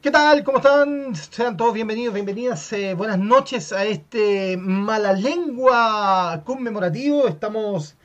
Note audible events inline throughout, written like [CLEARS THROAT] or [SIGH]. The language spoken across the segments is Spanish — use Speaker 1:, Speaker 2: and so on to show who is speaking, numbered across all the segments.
Speaker 1: ¿Qué tal? ¿Cómo están? Sean todos bienvenidos, bienvenidas, eh, buenas noches a este Mala Lengua conmemorativo. Estamos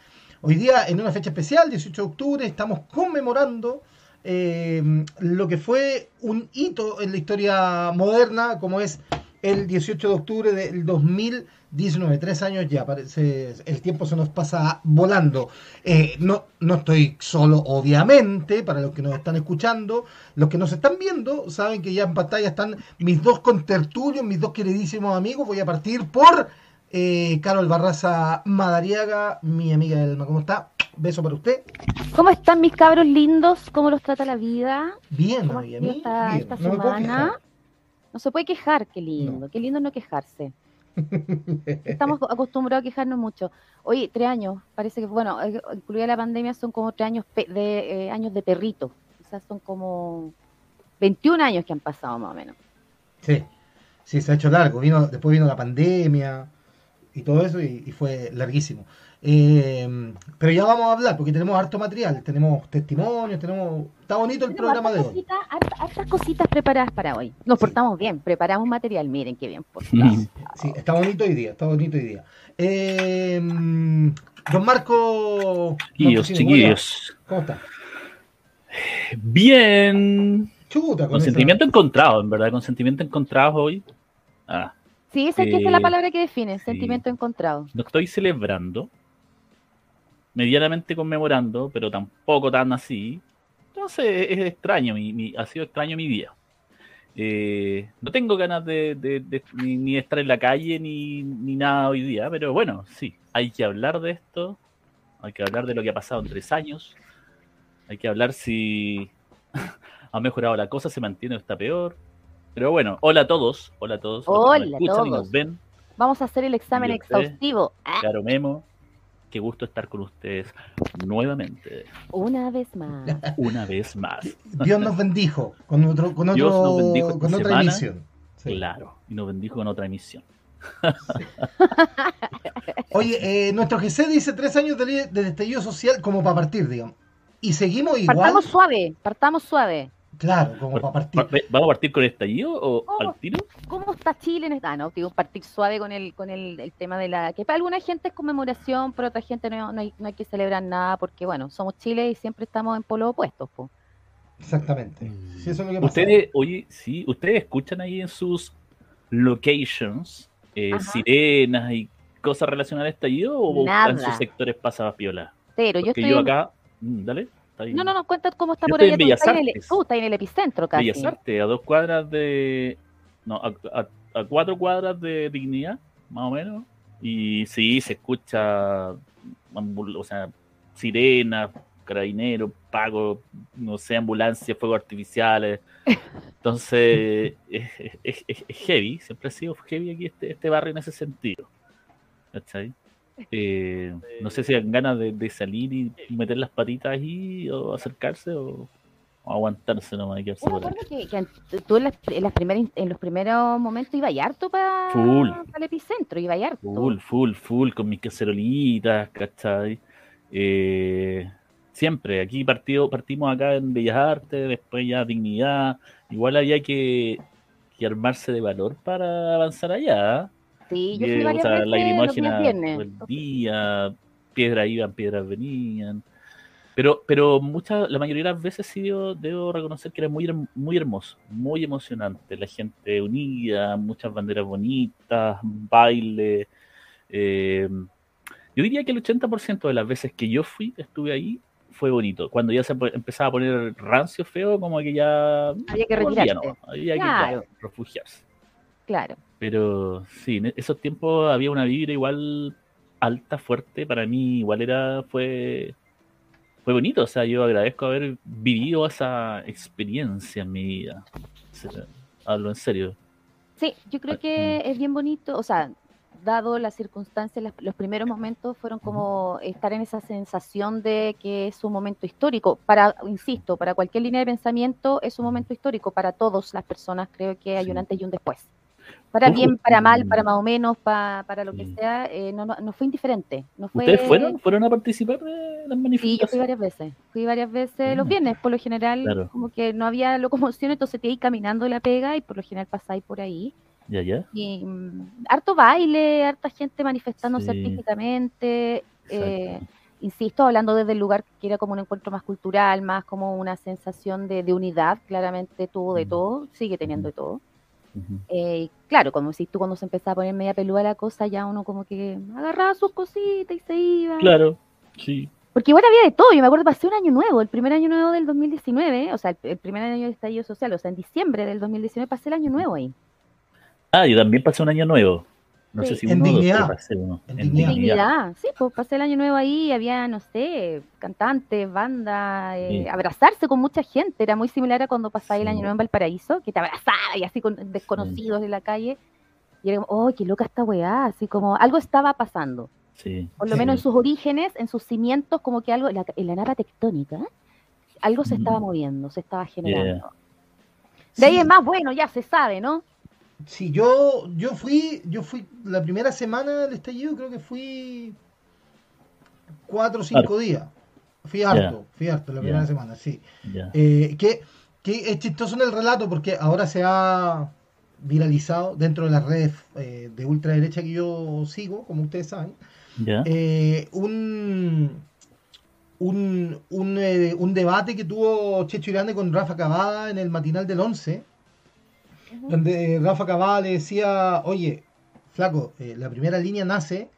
Speaker 1: hoy día en una fecha especial, 18 de octubre, estamos conmemorando eh, lo que fue un hito en la historia moderna, como es el 18 de octubre del 2019. Tres años ya, parece, el tiempo se nos pasa volando. Eh, no, no estoy solo, obviamente, para los que nos están escuchando. Los que nos están viendo saben que ya en pantalla están mis dos contertulios, mis dos queridísimos amigos. Voy a partir por eh, Carol Barraza Madariaga, mi amiga del alma. ¿Cómo está? Beso para usted.
Speaker 2: ¿Cómo están mis cabros lindos? ¿Cómo los trata la vida?
Speaker 1: Bien,
Speaker 2: ¿Cómo
Speaker 1: amiga, bien,
Speaker 2: esta,
Speaker 1: bien.
Speaker 2: semana? No se puede quejar, qué lindo. Qué lindo no quejarse. [LAUGHS] Estamos acostumbrados a quejarnos mucho. Oye, tres años, parece que, bueno, eh, incluida la pandemia, son como tres años de, eh, años de perrito. O sea, son como 21 años que han pasado más o menos.
Speaker 1: Sí, sí, se ha hecho largo. Vino, después vino la pandemia y todo eso y, y fue larguísimo. Eh, pero ya vamos a hablar porque tenemos harto material, tenemos testimonios, tenemos... Está bonito el
Speaker 2: Tenemos
Speaker 1: programa de hoy.
Speaker 2: hartas- hartas cositas preparadas para hoy. Nos
Speaker 1: Sí.
Speaker 2: portamos bien, preparamos material, miren qué bien portados.
Speaker 1: Sí, está bonito hoy día, está bonito hoy día. Eh, don Marco...
Speaker 3: Chiquillos, chiquillos.
Speaker 1: ¿Cómo está?
Speaker 3: Bien.
Speaker 1: Chuta,
Speaker 3: Con sentimiento encontrado, en verdad, con sentimiento encontrado hoy. Ah,
Speaker 2: Sí, esa, es que esa es la
Speaker 3: Eh,
Speaker 2: palabra que define,
Speaker 3: sí.
Speaker 2: sentimiento encontrado.
Speaker 3: no estoy celebrando, medianamente conmemorando, pero tampoco tan así. Entonces es extraño, mi, mi- ha sido extraño mi día. Eh, no tengo ganas de, de- de- ni, estar en la calle ni, ni nada hoy día, pero bueno, sí, hay que hablar de esto, hay que hablar de lo que ha pasado en tres años, hay que hablar si [LAUGHS] ha mejorado la cosa, se mantiene o está peor. Pero bueno, hola a todos, hola a todos,
Speaker 2: Hola a
Speaker 3: y
Speaker 2: todos.
Speaker 3: nos ven,
Speaker 2: Vamos a hacer el examen exhaustivo. Ah,
Speaker 3: Caro Memo, qué gusto estar con ustedes nuevamente,
Speaker 2: una vez más. [LAUGHS]
Speaker 3: una vez más.
Speaker 1: Dios nos bendijo con, otro, con,
Speaker 3: Dios
Speaker 1: otro,
Speaker 3: nos bendijo esta
Speaker 1: con otra
Speaker 3: semana.
Speaker 1: emisión. Sí.
Speaker 3: Claro, y nos bendijo con otra emisión.
Speaker 1: Oye, eh, nuestro GC dice tres años del, del estallido social como para partir, digamos. Y seguimos igual.
Speaker 2: Partamos suave, partamos suave.
Speaker 1: Claro, como para partir.
Speaker 3: Pa- ¿Vamos a partir con el estallido o al tiro?
Speaker 2: ¿Cómo está Chile en esta? Ah, no, digo, partir suave con el, con el, el tema de la. Que para alguna gente es conmemoración, pero otra gente no, no hay, no hay que celebrar nada porque, bueno, somos Chile y siempre estamos en polos opuestos. po.
Speaker 1: Exactamente. Sí, eso es lo que pasa.
Speaker 3: Ustedes, oye, sí, ustedes escuchan ahí en sus locations eh, sirenas y cosas relacionadas al estallido o en
Speaker 2: Nada.
Speaker 3: sus sectores pasa piola?
Speaker 2: Pero yo estoy.
Speaker 3: yo
Speaker 2: en-
Speaker 3: acá, mm, dale, está.
Speaker 2: No, no, no, cuenta cómo está
Speaker 3: Yo
Speaker 2: por
Speaker 3: estoy
Speaker 2: allá.
Speaker 3: en
Speaker 2: el, tú estás en el epicentro casi.
Speaker 3: Bellas Artes, a dos cuadras de. No, a, a- a cuatro cuadras de dignidad, más o menos. Y sí, se escucha, o sea, sirenas, carabineros, pagos, no sé, ambulancias, fuegos artificiales. [LAUGHS] Entonces, es, es- es- es heavy, siempre ha sido heavy aquí este, este barrio en ese sentido. ¿Cachai? Eh, no sé si dan ganas de, de salir y meter las patitas ahí o acercarse o, o aguantarse nomás y quedarse por ahí.
Speaker 2: que, que tú en, las, en, las primeras, en los primeros momentos ibas harto para
Speaker 3: Full.
Speaker 2: el epicentro, ibas harto.
Speaker 3: Full, full, full, con mis cacerolitas, ¿cachai? Eh, siempre, aquí partido, partimos acá en Bellas Artes, después ya Dignidad. Igual había que, que armarse de valor para avanzar allá.
Speaker 2: Sí, yo fui
Speaker 3: o
Speaker 2: varias
Speaker 3: sea,
Speaker 2: veces los días
Speaker 3: lacrimógena
Speaker 2: viernes.
Speaker 3: todo el día, piedras iban, piedras venían. Pero, pero muchas, la mayoría de las veces sí debo, debo reconocer que era muy, muy hermoso, muy emocionante. La gente unida, muchas banderas bonitas, baile. eh, yo diría que el 80% de las veces que yo fui, estuve ahí, fue bonito. Cuando ya se empezaba a poner rancio feo, como que ya
Speaker 2: Había que retirarse.
Speaker 3: ¿no? Había que
Speaker 2: Claro.
Speaker 3: claro, refugiarse.
Speaker 2: Claro.
Speaker 3: Pero sí, en esos tiempos había una vibra igual alta, fuerte. Para mí igual era, fue, fue bonito. O sea, yo agradezco haber vivido esa experiencia en mi vida. O sea, hablo en serio.
Speaker 2: Sí, yo creo
Speaker 3: Ah,
Speaker 2: que es bien bonito, o sea, dado las circunstancias, las- los primeros momentos fueron como estar en esa sensación de que es un momento histórico. Para, insisto, para cualquier línea de pensamiento es un momento histórico. Para todas las personas creo que hay un antes y un después. Para bien, para mal,
Speaker 3: mm.
Speaker 2: para más o menos, pa- para lo que
Speaker 3: Sí.
Speaker 2: sea, eh, no, no, no fue indiferente. No fue...
Speaker 3: ¿Ustedes fueron? ¿Fueron a participar de las
Speaker 2: Sí, yo fui
Speaker 3: manifestaciones?
Speaker 2: varias veces. Fui varias veces los
Speaker 3: Mm.
Speaker 2: viernes, por lo general,
Speaker 3: Claro.
Speaker 2: como que no había locomoción, entonces te ibas caminando la pega y por lo general pasáis por ahí.
Speaker 3: Ya, ya.
Speaker 2: Y mm, harto baile, harta gente manifestándose
Speaker 3: Sí.
Speaker 2: artísticamente. eh, insisto, hablando desde el lugar que era como un encuentro más cultural, más como una sensación de, de unidad, claramente tuvo de
Speaker 3: Mm.
Speaker 2: todo, sigue teniendo de todo. Eh, y claro, como decís tú, cuando se empezaba a poner media peluda la cosa, ya uno como que agarraba sus cositas y se iba.
Speaker 3: Claro, sí.
Speaker 2: Porque igual había de todo, yo me acuerdo, pasé un año nuevo, el primer año nuevo del 2019, o sea, el, primer año de estallido social, o sea, en diciembre del 2019 pasé el año nuevo ahí.
Speaker 3: Ah, yo también pasé un año nuevo. No
Speaker 2: Sí.
Speaker 3: sé si
Speaker 1: En
Speaker 3: uno
Speaker 1: dignidad.
Speaker 3: pasé uno.
Speaker 1: En
Speaker 3: En
Speaker 1: dignidad.
Speaker 2: Dignidad, sí, pues pasé el año nuevo ahí, había, no sé, cantantes, bandas, eh,
Speaker 3: Sí.
Speaker 2: abrazarse con mucha gente, era muy similar a cuando pasaba el año nuevo en Valparaíso, que te abrazaba y así con desconocidos de la calle, y era como, oh, qué loca esta weá, así como algo estaba pasando.
Speaker 3: Sí.
Speaker 2: por lo
Speaker 1: Sí.
Speaker 2: menos en sus orígenes, en sus cimientos, como que algo, en la, en la tectónica, algo se estaba
Speaker 3: Mm.
Speaker 2: moviendo, se estaba generando. De ahí es más bueno, ya se sabe, ¿no?
Speaker 1: Sí, yo, yo fui, yo fui la primera semana del estallido, creo que fui cuatro o cinco días. Fui harto, fui harto la primera semana, sí.
Speaker 3: Ya.
Speaker 1: Eh, que, que es chistoso en el relato porque ahora se ha viralizado dentro de las redes eh, de ultraderecha que yo sigo, como ustedes saben, eh, un, un, un, eh, un debate que tuvo Checho Irane con Rafa Cavada en el matinal del 11, donde Rafa Cavada le decía, oye, flaco, eh, la primera línea nace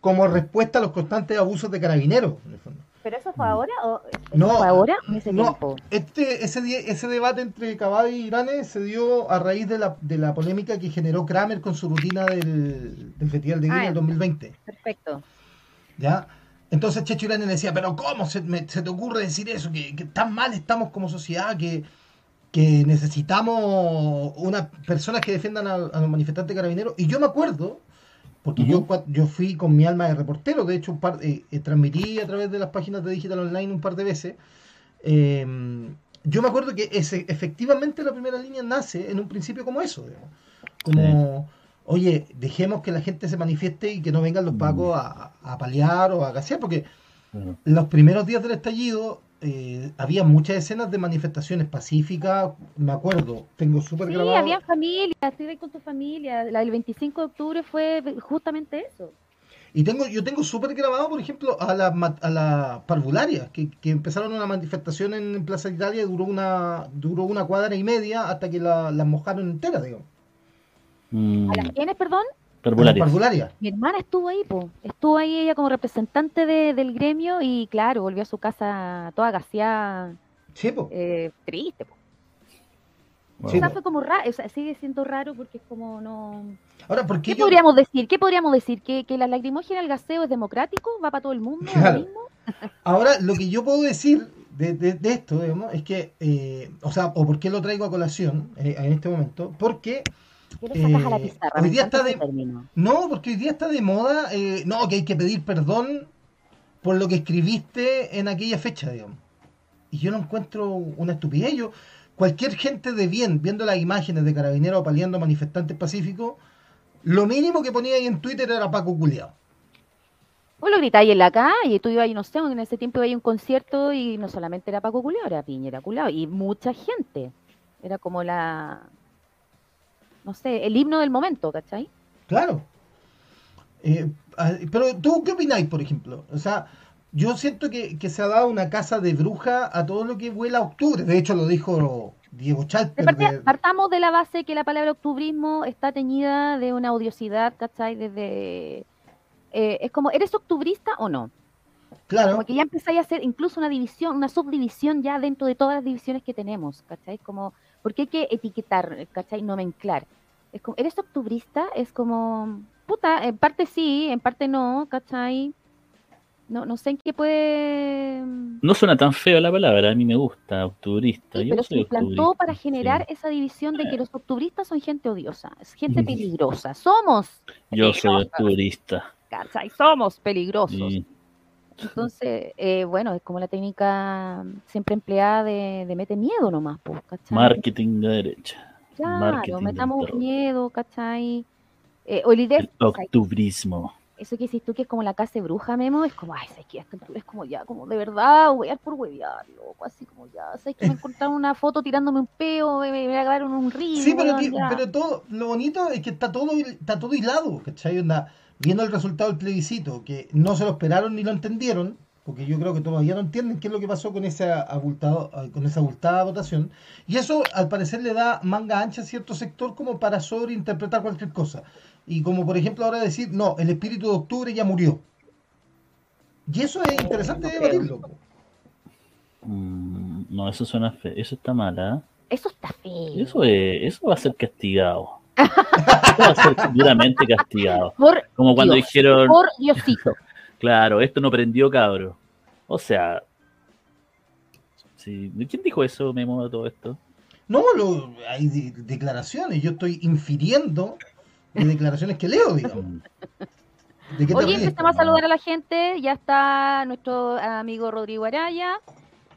Speaker 1: como respuesta a los constantes abusos de carabineros, en el fondo.
Speaker 2: ¿Pero eso fue ahora o eso
Speaker 1: No,
Speaker 2: fue ahora ese
Speaker 1: no.
Speaker 2: tiempo?
Speaker 1: Este, ese, ese debate entre Cavada y Irane se dio a raíz de la, de la polémica que generó Kramer con su rutina del, del Festival de
Speaker 2: Ah,
Speaker 1: Viña
Speaker 2: ya.
Speaker 1: del 2020.
Speaker 2: Perfecto.
Speaker 1: ¿Ya? Entonces Checho Irane le decía, pero ¿cómo se, me- se te ocurre decir eso? Que, que tan mal estamos como sociedad, que, que necesitamos unas personas que defiendan a, a los manifestantes carabineros. Y yo me acuerdo, porque yo, yo fui con mi alma de reportero, de hecho un par, eh, eh, transmití a través de las páginas de Digital Online un par de veces. eh, yo me acuerdo que ese, efectivamente la primera línea nace en un principio como eso, digamos. como, oye, dejemos que la gente se manifieste y que no vengan los
Speaker 3: Mm.
Speaker 1: pacos a, a paliar o a gasear, porque los primeros días del estallido eh, había muchas escenas de manifestaciones pacíficas, me acuerdo, tengo súper
Speaker 2: Sí,
Speaker 1: grabado.
Speaker 2: había familia, estoy ahí con tu familia. La del 25 de octubre fue justamente eso.
Speaker 1: Y tengo, yo tengo súper grabado, por ejemplo, a las a las parvularias, que, que empezaron una manifestación en Plaza Italia y duró una, duró una cuadra y media hasta que la- las mojaron enteras, digo.
Speaker 3: mm,
Speaker 2: ¿A las quiénes, perdón?
Speaker 1: A las
Speaker 3: parvularias.
Speaker 1: parvularias.
Speaker 2: Mi hermana estuvo ahí, po. Estuvo ahí ella como representante de- del gremio y claro, volvió a su casa toda gaseada,
Speaker 1: Sí, po.
Speaker 2: eh, triste, po.
Speaker 3: Wow.
Speaker 1: Sí,
Speaker 2: O sea,
Speaker 1: po.
Speaker 2: fue como raro, o sea, sigue siendo raro porque es como no...
Speaker 1: Ahora, ¿por qué
Speaker 2: ¿Qué
Speaker 1: yo-
Speaker 2: podríamos decir? ¿Qué podríamos decir? ¿Que, que la lacrimógena, el gaseo es democrático? ¿Va para todo el mundo? ¿Es lo
Speaker 1: Claro.
Speaker 2: mismo? [LAUGHS]
Speaker 1: Ahora, lo que yo puedo decir de, de- de esto, digamos, es que, eh, o sea, o por qué lo traigo a colación eh, en este momento, porque,
Speaker 2: ¿Qué lo sacas a la
Speaker 1: Eh,
Speaker 2: pizarra?
Speaker 1: hoy día está de- no, porque hoy día está de moda, eh, no, que hay que pedir perdón por lo que escribiste en aquella fecha, digamos. Y yo no encuentro una estupidez. Yo, cualquier gente de bien, viendo las imágenes de carabineros paliando manifestantes pacíficos, lo mínimo que ponía ahí en Twitter era Paco Culeado.
Speaker 2: Vos lo gritáis en la calle, tú ibas ahí, no sé, en ese tiempo iba a un concierto y no solamente era Paco Culeo, era Piñera Culeo y mucha gente. Era como la, no sé, el himno del momento, ¿cachai?
Speaker 1: Claro. Eh, ah, pero tú, ¿qué opináis, por ejemplo? O sea, yo siento que, que se ha dado una casa de bruja a todo lo que vuela a octubre. De hecho, lo dijo Diego Chalper.
Speaker 2: partida-
Speaker 1: de-
Speaker 2: partamos de la base que la palabra octubrismo está teñida de una odiosidad, ¿cachai? Desde, eh, es como, ¿eres octubrista o no?
Speaker 1: claro,
Speaker 2: Como que ya empezáis a hacer incluso una división, una subdivisión ya dentro de todas las divisiones que tenemos, ¿cachai? Como, ¿por qué hay que etiquetar, ¿cachai? Nomenclar. Es como, ¿eres octubrista? Es como, puta, en parte sí, en parte no, ¿cachai? No, no sé en qué puede...
Speaker 3: No suena tan feo la palabra, a mí me gusta, octubrista.
Speaker 2: Sí,
Speaker 3: Yo
Speaker 2: pero se
Speaker 3: soy
Speaker 2: implantó
Speaker 3: octubrista,
Speaker 2: para generar
Speaker 3: sí.
Speaker 2: esa división de que los octubristas son gente odiosa, es gente peligrosa. Somos,
Speaker 3: Yo soy octubrista.
Speaker 2: ¿cachai? Somos peligrosos.
Speaker 3: Sí.
Speaker 2: Entonces, eh, bueno, es como la técnica siempre empleada de, de mete miedo nomás, pues, ¿cachai?
Speaker 3: Marketing de derecha.
Speaker 2: Claro, metamos miedo, ¿cachai? Eh, o el idea,
Speaker 3: el octubrismo.
Speaker 2: Eso que dices tú que es como la casa de bruja, Memo, es como, ay, ¿sabes qué? Es como ya, como de verdad, huear por huevear, loco, así como ya, ¿sabes que me encontraron una foto tirándome un peo, me, voy a acabar en un río?
Speaker 1: Sí, pero, pero todo, lo bonito es que está todo, está todo aislado, ¿cachai? Onda, viendo el resultado del plebiscito, que no se lo esperaron ni lo entendieron, porque yo creo que todavía no entienden qué es lo que pasó con esa abultado, con esa abultada votación, y eso al parecer le da manga ancha a cierto sector como para sobreinterpretar cualquier cosa. Y como por ejemplo ahora decir, no, el espíritu de octubre ya murió. Y eso es interesante no debatirlo.
Speaker 3: Mm, no, eso suena feo, eso está mal, ¿eh?
Speaker 2: Eso está feo.
Speaker 3: Eso, eso va a ser castigado. Va a ser duramente castigado. como cuando dijeron...
Speaker 2: Por Diosito.
Speaker 3: Claro, esto no prendió, cabro. O sea, sí. ¿quién dijo eso, Memo, de todo esto?
Speaker 1: No, lo, hay declaraciones. Yo estoy infiriendo de declaraciones que leo, digamos.
Speaker 2: ¿De Oye, empezamos a saludar a la gente. Ya está nuestro amigo Rodrigo Araya.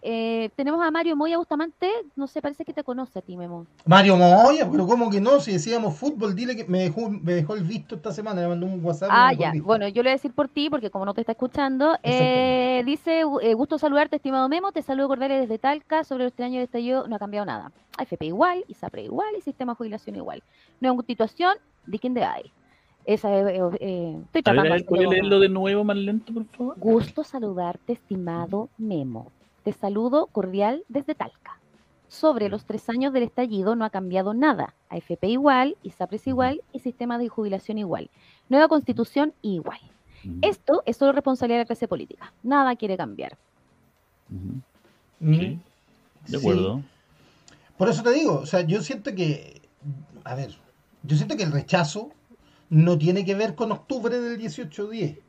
Speaker 2: Eh, tenemos a Mario Moya Bustamante, no sé, parece que te conoce a ti, Memo.
Speaker 1: Mario Moya, pero ¿cómo que no? Si decíamos fútbol, dile que me dejó, me dejó el visto esta semana, le mandó un WhatsApp.
Speaker 2: Ah, ya, bueno, yo le voy a decir por ti, porque como no te está escuchando, eh, dice, eh, gusto saludarte, estimado Memo, te saludo cordiales desde Talca, sobre los tres años de estallido no ha cambiado nada. AFP igual, ISAPRE igual, y sistema de jubilación igual. Nueva constitución, de quién de hay. Esa, eh, estoy tratando
Speaker 3: de leerlo de nuevo más lento, por favor?
Speaker 2: Gusto saludarte, estimado Memo. Te saludo cordial desde Talca. Sobre los tres años del estallido no ha cambiado nada. AFP igual, ISAPRES igual y sistema de jubilación igual. Nueva constitución igual. Esto es solo responsabilidad de la clase política. Nada quiere cambiar.
Speaker 3: Sí, de acuerdo.
Speaker 1: Por eso te digo, o sea, yo siento que, a ver, yo siento que el rechazo no tiene que ver con octubre del 18-10.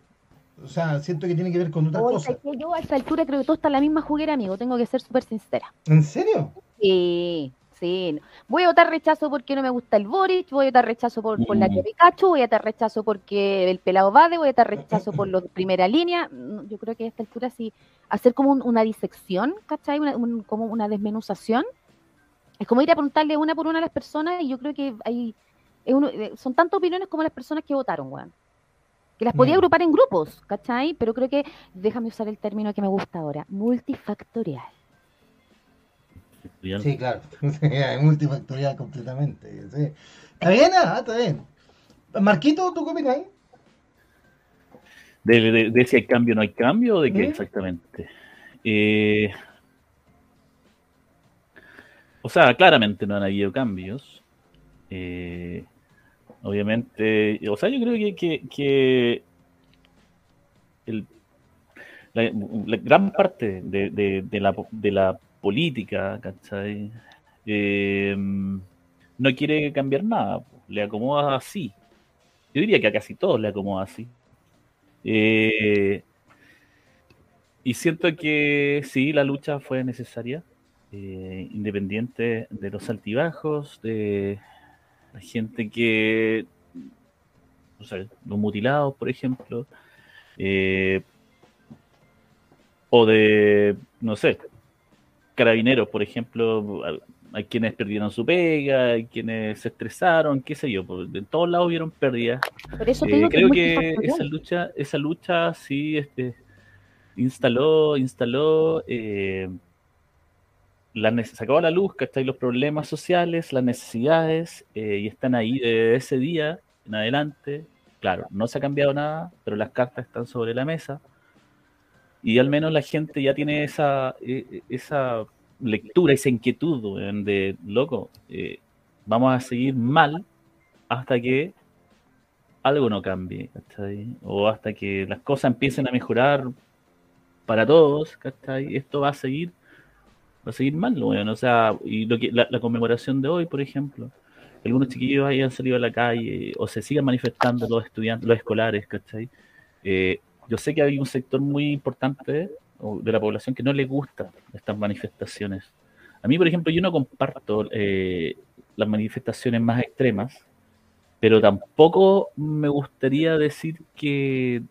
Speaker 1: O sea, siento que tiene que ver con otra cosa.
Speaker 2: yo a esta altura creo que todo está en la misma juguera, amigo. Tengo que ser súper sincera.
Speaker 1: ¿En serio?
Speaker 2: Sí, sí. Voy a votar rechazo porque no me gusta el Boric, voy a votar rechazo por, la que mm. Pikachu, voy a votar rechazo porque el pelado Bade, voy a votar rechazo por [CLEARS THROAT] los de primera línea. Yo creo que a esta altura sí, hacer como una disección, ¿cachai? como una desmenuzación. Es como ir a preguntarle una por una a las personas y yo creo que hay, eh, son tantas opiniones como las personas que votaron, weón que las podía mm. agrupar en grupos, ¿cachai? Pero creo que, déjame usar el término que me gusta ahora, multifactorial.
Speaker 1: Sí, claro, [LAUGHS] multifactorial completamente. ¿Está bien? Ah, está bien. Marquito, ¿tú qué opinas?
Speaker 3: De, de, si hay cambio o no hay cambio, de qué ¿Mm? exactamente. Eh, o sea, claramente no han habido cambios. Eh, Obviamente, o sea, yo creo que, que, la, gran parte de, la, de la política, ¿cachai? Eh, no quiere cambiar nada, le acomoda así. Yo diría que a casi todos le acomoda así. Eh, y siento que sí, la lucha fue necesaria, eh, independiente de los altibajos, de, la gente que, no sé, los mutilados, por ejemplo, eh, o de, no sé, carabineros, por ejemplo, hay quienes perdieron su pega, hay quienes se estresaron, qué sé yo, de todos lados hubieron pérdidas. Eh, creo que, esa lucha, esa lucha sí este, instaló, instaló eh, la, se acabó la luz, están los problemas sociales, las necesidades, eh, y están ahí de ese día en adelante. Claro, no se ha cambiado nada, pero las cartas están sobre la mesa. Y al menos la gente ya tiene esa, e, e, esa lectura, esa inquietud de, loco, eh, vamos a seguir mal hasta que algo no cambie, O hasta que las cosas empiecen a mejorar para todos, Esto va a seguir va a seguir mal, bueno, o sea, y la, conmemoración de hoy, por ejemplo, algunos chiquillos hayan salido a la calle o se sigan manifestando los estudiantes, los escolares, ¿cachai? Eh, yo sé que hay un sector muy importante de la población que no le gusta estas manifestaciones. A mí, por ejemplo, yo no comparto eh, las manifestaciones más extremas, pero tampoco me gustaría decir que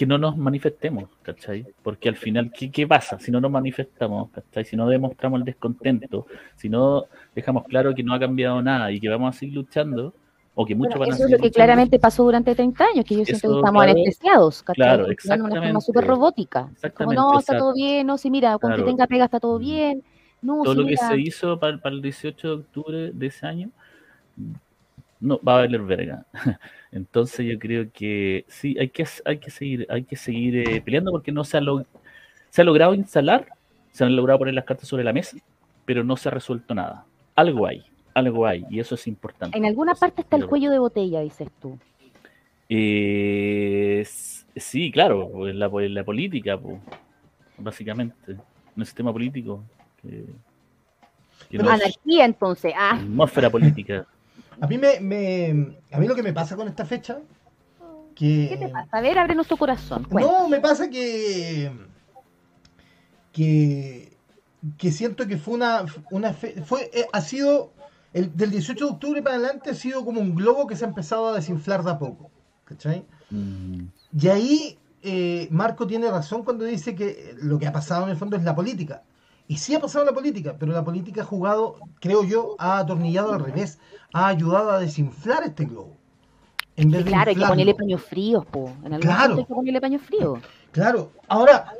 Speaker 3: que no nos manifestemos, ¿cachai? Porque al final, ¿qué, ¿qué, pasa si no nos manifestamos, ¿cachai? Si no demostramos el descontento, si no dejamos claro que no ha cambiado nada y que vamos a seguir luchando, o que muchos
Speaker 2: bueno,
Speaker 3: van a
Speaker 2: Eso es lo que
Speaker 3: luchando,
Speaker 2: claramente pasó durante 30 años, que yo siento que estamos
Speaker 3: claro,
Speaker 2: anestesiados, ¿cachai?
Speaker 3: claro,
Speaker 2: Funcionando de una forma
Speaker 3: exactamente.
Speaker 2: súper robótica. Como
Speaker 3: Exactamente,
Speaker 2: no, está
Speaker 3: sea,
Speaker 2: todo bien, no, sí, mira, con
Speaker 3: claro.
Speaker 2: que tenga pega está todo
Speaker 3: Mm.
Speaker 2: bien. No,
Speaker 3: todo
Speaker 2: sí,
Speaker 3: lo que
Speaker 2: mira,
Speaker 3: se hizo para, para el 18 de octubre de ese año no va a valer verga. [LAUGHS] Entonces yo creo que sí, hay que, hay que seguir, hay que seguir eh, peleando porque no se ha, log- se ha logrado instalar, se han logrado poner las cartas sobre la mesa, pero no se ha resuelto nada. Algo hay, algo hay, y eso es importante.
Speaker 2: En alguna parte está el cuello de botella, dices tú.
Speaker 3: Eh, sí, claro, pues, en la, en la política, pues, básicamente, en el sistema político. Que no-
Speaker 2: Anarquía, entonces. Ah,
Speaker 3: atmósfera política. [LAUGHS]
Speaker 1: A mí, me, me- a mí lo que me pasa con esta fecha, que...
Speaker 2: ¿qué te pasa? A ver, abre nuestro corazón. cuenta.
Speaker 1: No, me pasa que. que. que siento que fue una. una fe- fue, eh, ha sido. El, del 18 de octubre para adelante ha sido como un globo que se ha empezado a desinflar de a poco. ¿Cachai?
Speaker 3: Mm,
Speaker 1: Y ahí eh, Marco tiene razón cuando dice que lo que ha pasado en el fondo es la política. Y sí ha pasado la política, pero la política ha jugado, creo yo, ha atornillado al revés, ha ayudado a desinflar este globo. En vez de
Speaker 2: claro, hay que ponerle paños fríos, po. En algún
Speaker 1: Claro.
Speaker 2: hay que ponerle paños fríos.
Speaker 1: Claro, ahora,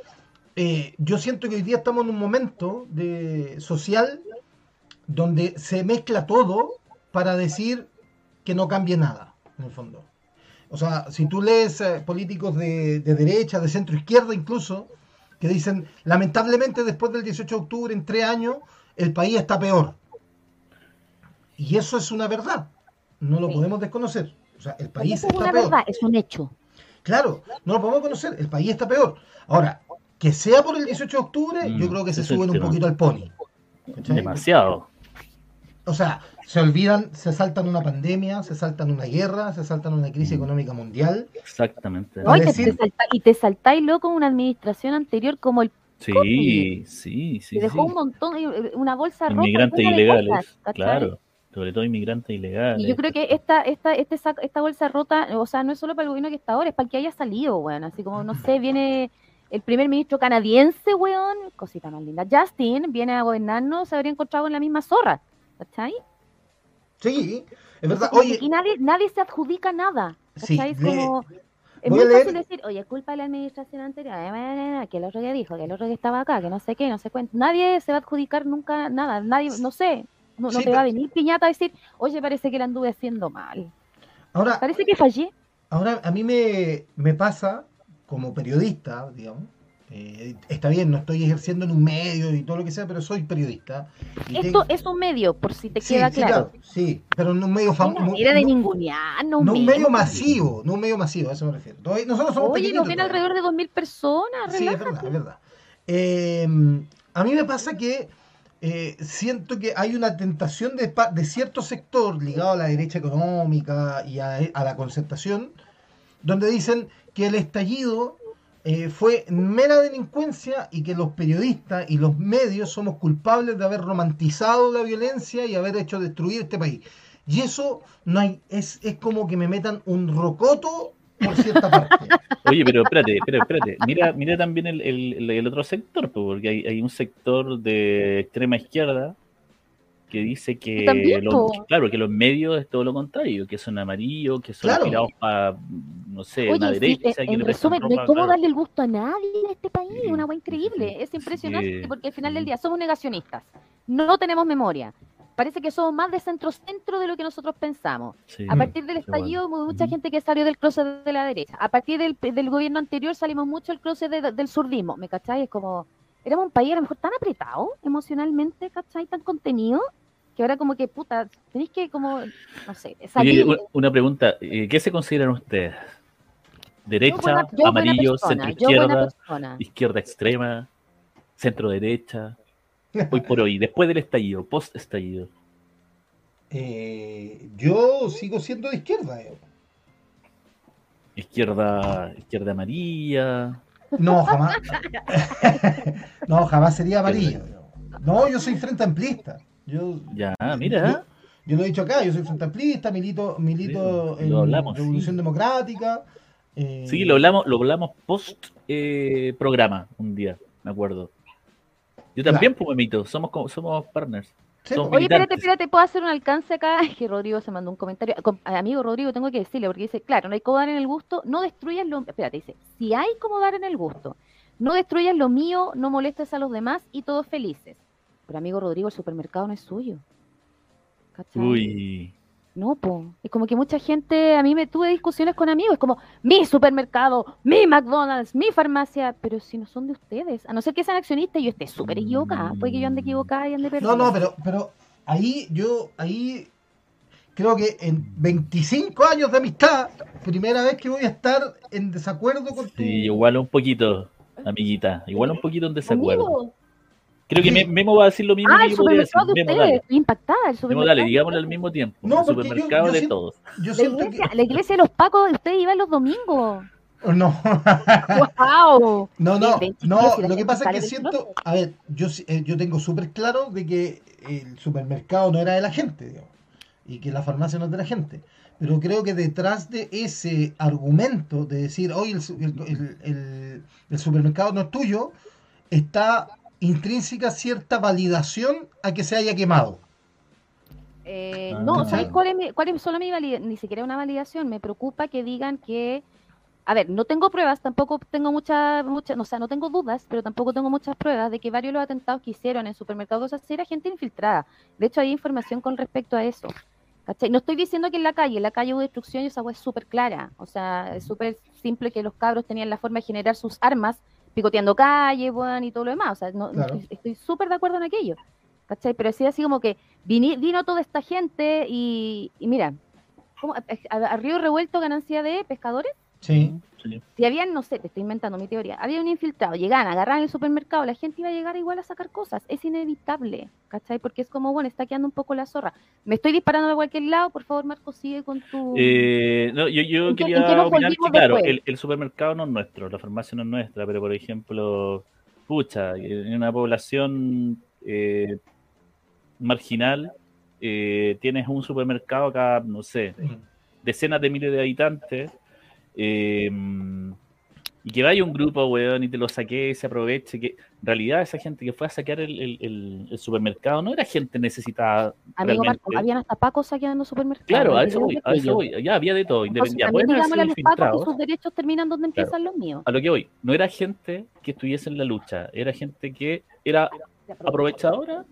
Speaker 1: eh, yo siento que hoy día estamos en un momento de social donde se mezcla todo para decir que no cambie nada, en el fondo. O sea, si tú lees eh, políticos de, de derecha, de centro izquierda incluso, que dicen, lamentablemente después del 18 de octubre, en tres años, el país está peor. Y eso es una verdad, no lo
Speaker 2: Sí.
Speaker 1: podemos desconocer. O sea, el país
Speaker 2: Eso es
Speaker 1: está
Speaker 2: una
Speaker 1: peor.
Speaker 2: verdad, es un hecho.
Speaker 1: Claro, no lo podemos conocer, el país está peor. Ahora, que sea por el 18 de octubre,
Speaker 3: Mm,
Speaker 1: yo creo que se
Speaker 3: es
Speaker 1: suben un poquito al pony. ¿cachai?
Speaker 3: demasiado.
Speaker 1: O sea, se olvidan, se saltan una pandemia, se saltan una guerra, se saltan una crisis
Speaker 3: Mm.
Speaker 1: económica mundial.
Speaker 3: Exactamente.
Speaker 2: ¿no? Y, te,
Speaker 1: decir-
Speaker 2: te salta- y te saltáis loco una administración anterior como el
Speaker 3: Sí,
Speaker 2: COVID.
Speaker 3: sí, sí.
Speaker 2: que dejó
Speaker 3: sí.
Speaker 2: un montón, eh, una bolsa rota
Speaker 3: Inmigrantes ilegales, claro. Sobre todo inmigrantes ilegales.
Speaker 2: Y yo creo que esta, esta, este esta bolsa rota, o sea, no es solo para el gobierno que está ahora, es para el que haya salido, weón. Así como, no sé, viene el primer ministro canadiense, weón, cosita más linda. Justin viene a gobernarnos, se habría encontrado en la misma zorra, ¿cachai?
Speaker 1: Sí, es verdad.
Speaker 2: Entonces,
Speaker 1: Oye,
Speaker 2: aquí nadie, nadie se adjudica nada,
Speaker 1: Sí,
Speaker 2: es como... Es muy fácil decir, oye, es culpa de la administración anterior, eh, eh, eh, que el otro que dijo, que el otro que estaba acá, que no sé qué, no sé cuánto. Nadie se va a adjudicar nunca nada, nadie, no sé, no, no
Speaker 1: Sí,
Speaker 2: te va a venir piñata a decir, oye, parece que la anduve haciendo mal,
Speaker 1: ahora,
Speaker 2: parece que fallé.
Speaker 1: ahora a mí me, me pasa, como periodista, digamos, eh, está bien, no estoy ejerciendo en un medio y todo lo que sea, pero soy periodista. y
Speaker 2: Esto es un medio, por si te
Speaker 1: Sí,
Speaker 2: queda
Speaker 1: sí,
Speaker 2: claro.
Speaker 1: Sí, pero en un medio famoso.
Speaker 2: era de no un
Speaker 1: No un
Speaker 2: medio.
Speaker 1: medio masivo, no un medio masivo, a eso me refiero. Nosotros somos
Speaker 2: Oye, nos ven alrededor de 2.000 personas,
Speaker 1: Sí, es verdad, es verdad. Eh, a mí me pasa que eh, siento que hay una tentación de cierto sector ligado a la derecha económica y a, a la concertación, donde dicen que el estallido eh, fue mera delincuencia y que los periodistas y los medios somos culpables de haber romantizado la violencia y haber hecho destruir este país. Y eso no hay, es, es como que me metan un rocoto por cierta parte. [LAUGHS]
Speaker 3: Oye, pero espérate, espérate, espérate. Mira, mira también el, el- el otro sector, porque hay, hay un sector de extrema izquierda que dice que,
Speaker 2: También,
Speaker 3: los- claro, que los medios es todo lo contrario, que son amarillos, que son
Speaker 1: Claro.
Speaker 3: tirados para, no sé, una
Speaker 2: Oye, sí,
Speaker 3: derecha.
Speaker 2: en, resumen, no hay cómo darle el gusto a nadie en este país,
Speaker 3: Sí,
Speaker 2: una agua increíble, es impresionante,
Speaker 3: Sí.
Speaker 2: porque al final del día somos negacionistas, no tenemos memoria, parece que somos más de centro-centro de lo que nosotros pensamos. A partir del estallido, mucha gente que salió del closet de la derecha. A partir del, del gobierno anterior salimos mucho del closet de- del surdismo. ¿Me cachai? Es como, éramos un país a lo mejor tan apretado emocionalmente, ¿cachai? Tan contenido, que ahora como que, puta, tenéis que como, no sé, salir.
Speaker 3: una pregunta, eh, ¿qué se consideran ustedes? ¿Derecha,
Speaker 2: Yo buena- yo
Speaker 3: amarillo,
Speaker 2: persona,
Speaker 3: centro izquierda, izquierda extrema, centro derecha? [LAUGHS] Hoy por hoy, después del estallido, post estallido.
Speaker 1: Eh, yo sigo siendo de izquierda. eh.
Speaker 3: Izquierda, izquierda amarilla.
Speaker 1: No, jamás. [LAUGHS] no, jamás sería amarillo. No, yo soy frente amplista. Yo,
Speaker 3: Ya, mira.
Speaker 1: yo lo he dicho acá, yo soy frente amplista, milito, milito
Speaker 3: Sí,
Speaker 1: en
Speaker 3: hablamos,
Speaker 1: Revolución
Speaker 3: sí.
Speaker 1: Democrática. Eh,
Speaker 3: Sí, lo hablamos, lo hablamos post eh, programa un día, me acuerdo. Yo también, pues, Memito, somos, co- somos partners.
Speaker 1: sí,
Speaker 3: somos
Speaker 1: po.
Speaker 2: Oye, espérate,
Speaker 3: militantes.
Speaker 2: espérate, ¿puedo hacer un alcance acá? [LAUGHS] Es que Rodrigo se mandó un comentario. Com- Amigo Rodrigo, tengo que decirle, porque dice, claro, no hay como dar en el gusto, no destruyas lo... Espérate, dice, si hay como dar en el gusto, no destruyas lo mío, no molestes a los demás y todos felices. Pero amigo Rodrigo, el supermercado no es suyo. ¿Cachai?
Speaker 3: Uy.
Speaker 2: No, po. Es como que mucha gente, a mí me tuve discusiones con amigos, es como mi supermercado, mi McDonald's, mi farmacia, pero si no son de ustedes, a no ser que sean accionistas y yo esté súper equivocada, puede que yo ande equivocada y ande perdida.
Speaker 1: No, no, pero, pero ahí yo, ahí creo que en 25 años de amistad, primera vez que voy a estar en desacuerdo con tu...
Speaker 3: Sí, igual un poquito, amiguita. Igual un poquito en desacuerdo.
Speaker 2: Amigo.
Speaker 3: Creo que Memo va a decir lo mismo
Speaker 2: Ah,
Speaker 3: que
Speaker 2: el supermercado de
Speaker 3: Memo,
Speaker 2: ustedes,
Speaker 3: dale.
Speaker 2: estoy impactada, el
Speaker 3: Memo, dale, digámoslo al mismo tiempo.
Speaker 1: No,
Speaker 3: el
Speaker 1: yo-
Speaker 3: supermercado
Speaker 1: yo
Speaker 3: de
Speaker 1: siento-
Speaker 3: todos.
Speaker 1: Yo
Speaker 2: La iglesia,
Speaker 1: que...
Speaker 2: la iglesia de los pacos, ustedes iban los domingos.
Speaker 1: No,
Speaker 2: ¡Wow!
Speaker 1: no, no, no, lo que pasa es que siento, a ver, yo, sí- eh, yo tengo súper claro de que el supermercado no era de la gente, digamos, y que la farmacia no es de la gente. Pero creo que detrás de ese argumento de decir, el- el- el- el supermercado no es tuyo, está intrínseca cierta validación a que se haya quemado.
Speaker 2: Eh,
Speaker 3: Ah.
Speaker 2: no, ¿sabes cuál es, mi- cuál es solo mi validación? Ni siquiera una validación. Me preocupa que digan que. A ver, no tengo pruebas, tampoco tengo muchas, mucha, o sea, no tengo dudas, pero tampoco tengo muchas pruebas de que varios de los atentados que hicieron en supermercados así era gente infiltrada. De hecho, hay información con respecto a eso. ¿cachai? No estoy diciendo que en la calle, en la calle hubo destrucción y esa hueá es súper clara. O sea, es súper simple que los cabros tenían la forma de generar sus armas picoteando calles, weón, y todo lo demás. O sea, no,
Speaker 1: Claro.
Speaker 2: estoy súper de acuerdo en aquello. ¿Cachai? Pero sí, así como que vini- vino toda esta gente y, y mira, ¿cómo? A, a- a río revuelto ganancia de pescadores.
Speaker 1: Sí.
Speaker 3: Sí.
Speaker 2: Si habían, no sé, te estoy inventando mi teoría, había un infiltrado, llegaban, agarraban el supermercado, la gente iba a llegar igual a sacar cosas. Es inevitable, ¿cachai? Porque es como, bueno, está quedando un poco la zorra. Me estoy disparando a cualquier lado, por favor, Marco, sigue con tu...
Speaker 3: Eh, no, yo, yo
Speaker 2: ¿En qué-
Speaker 3: quería opinar que, claro, el, el supermercado no es nuestro, la farmacia no es nuestra, pero por ejemplo, pucha, en una población eh, marginal, eh, tienes un supermercado acá, no sé, decenas de miles de habitantes, eh, y que vaya un grupo, weón, y te lo saque, se aproveche, que en realidad esa gente que fue a saquear el, el- el- el supermercado no era gente necesitada.
Speaker 2: Amigo
Speaker 3: realmente.
Speaker 2: Marco, habían hasta pacos saqueando supermercados.
Speaker 3: Claro, a eso voy, a eso voy, ya había de todo, independiente.
Speaker 2: a
Speaker 3: sido
Speaker 2: los pacos que
Speaker 3: infiltrados,
Speaker 2: sus derechos terminan donde empiezan los míos.
Speaker 3: a lo que voy, no era gente que estuviese en la lucha, era gente que era aprovechadora,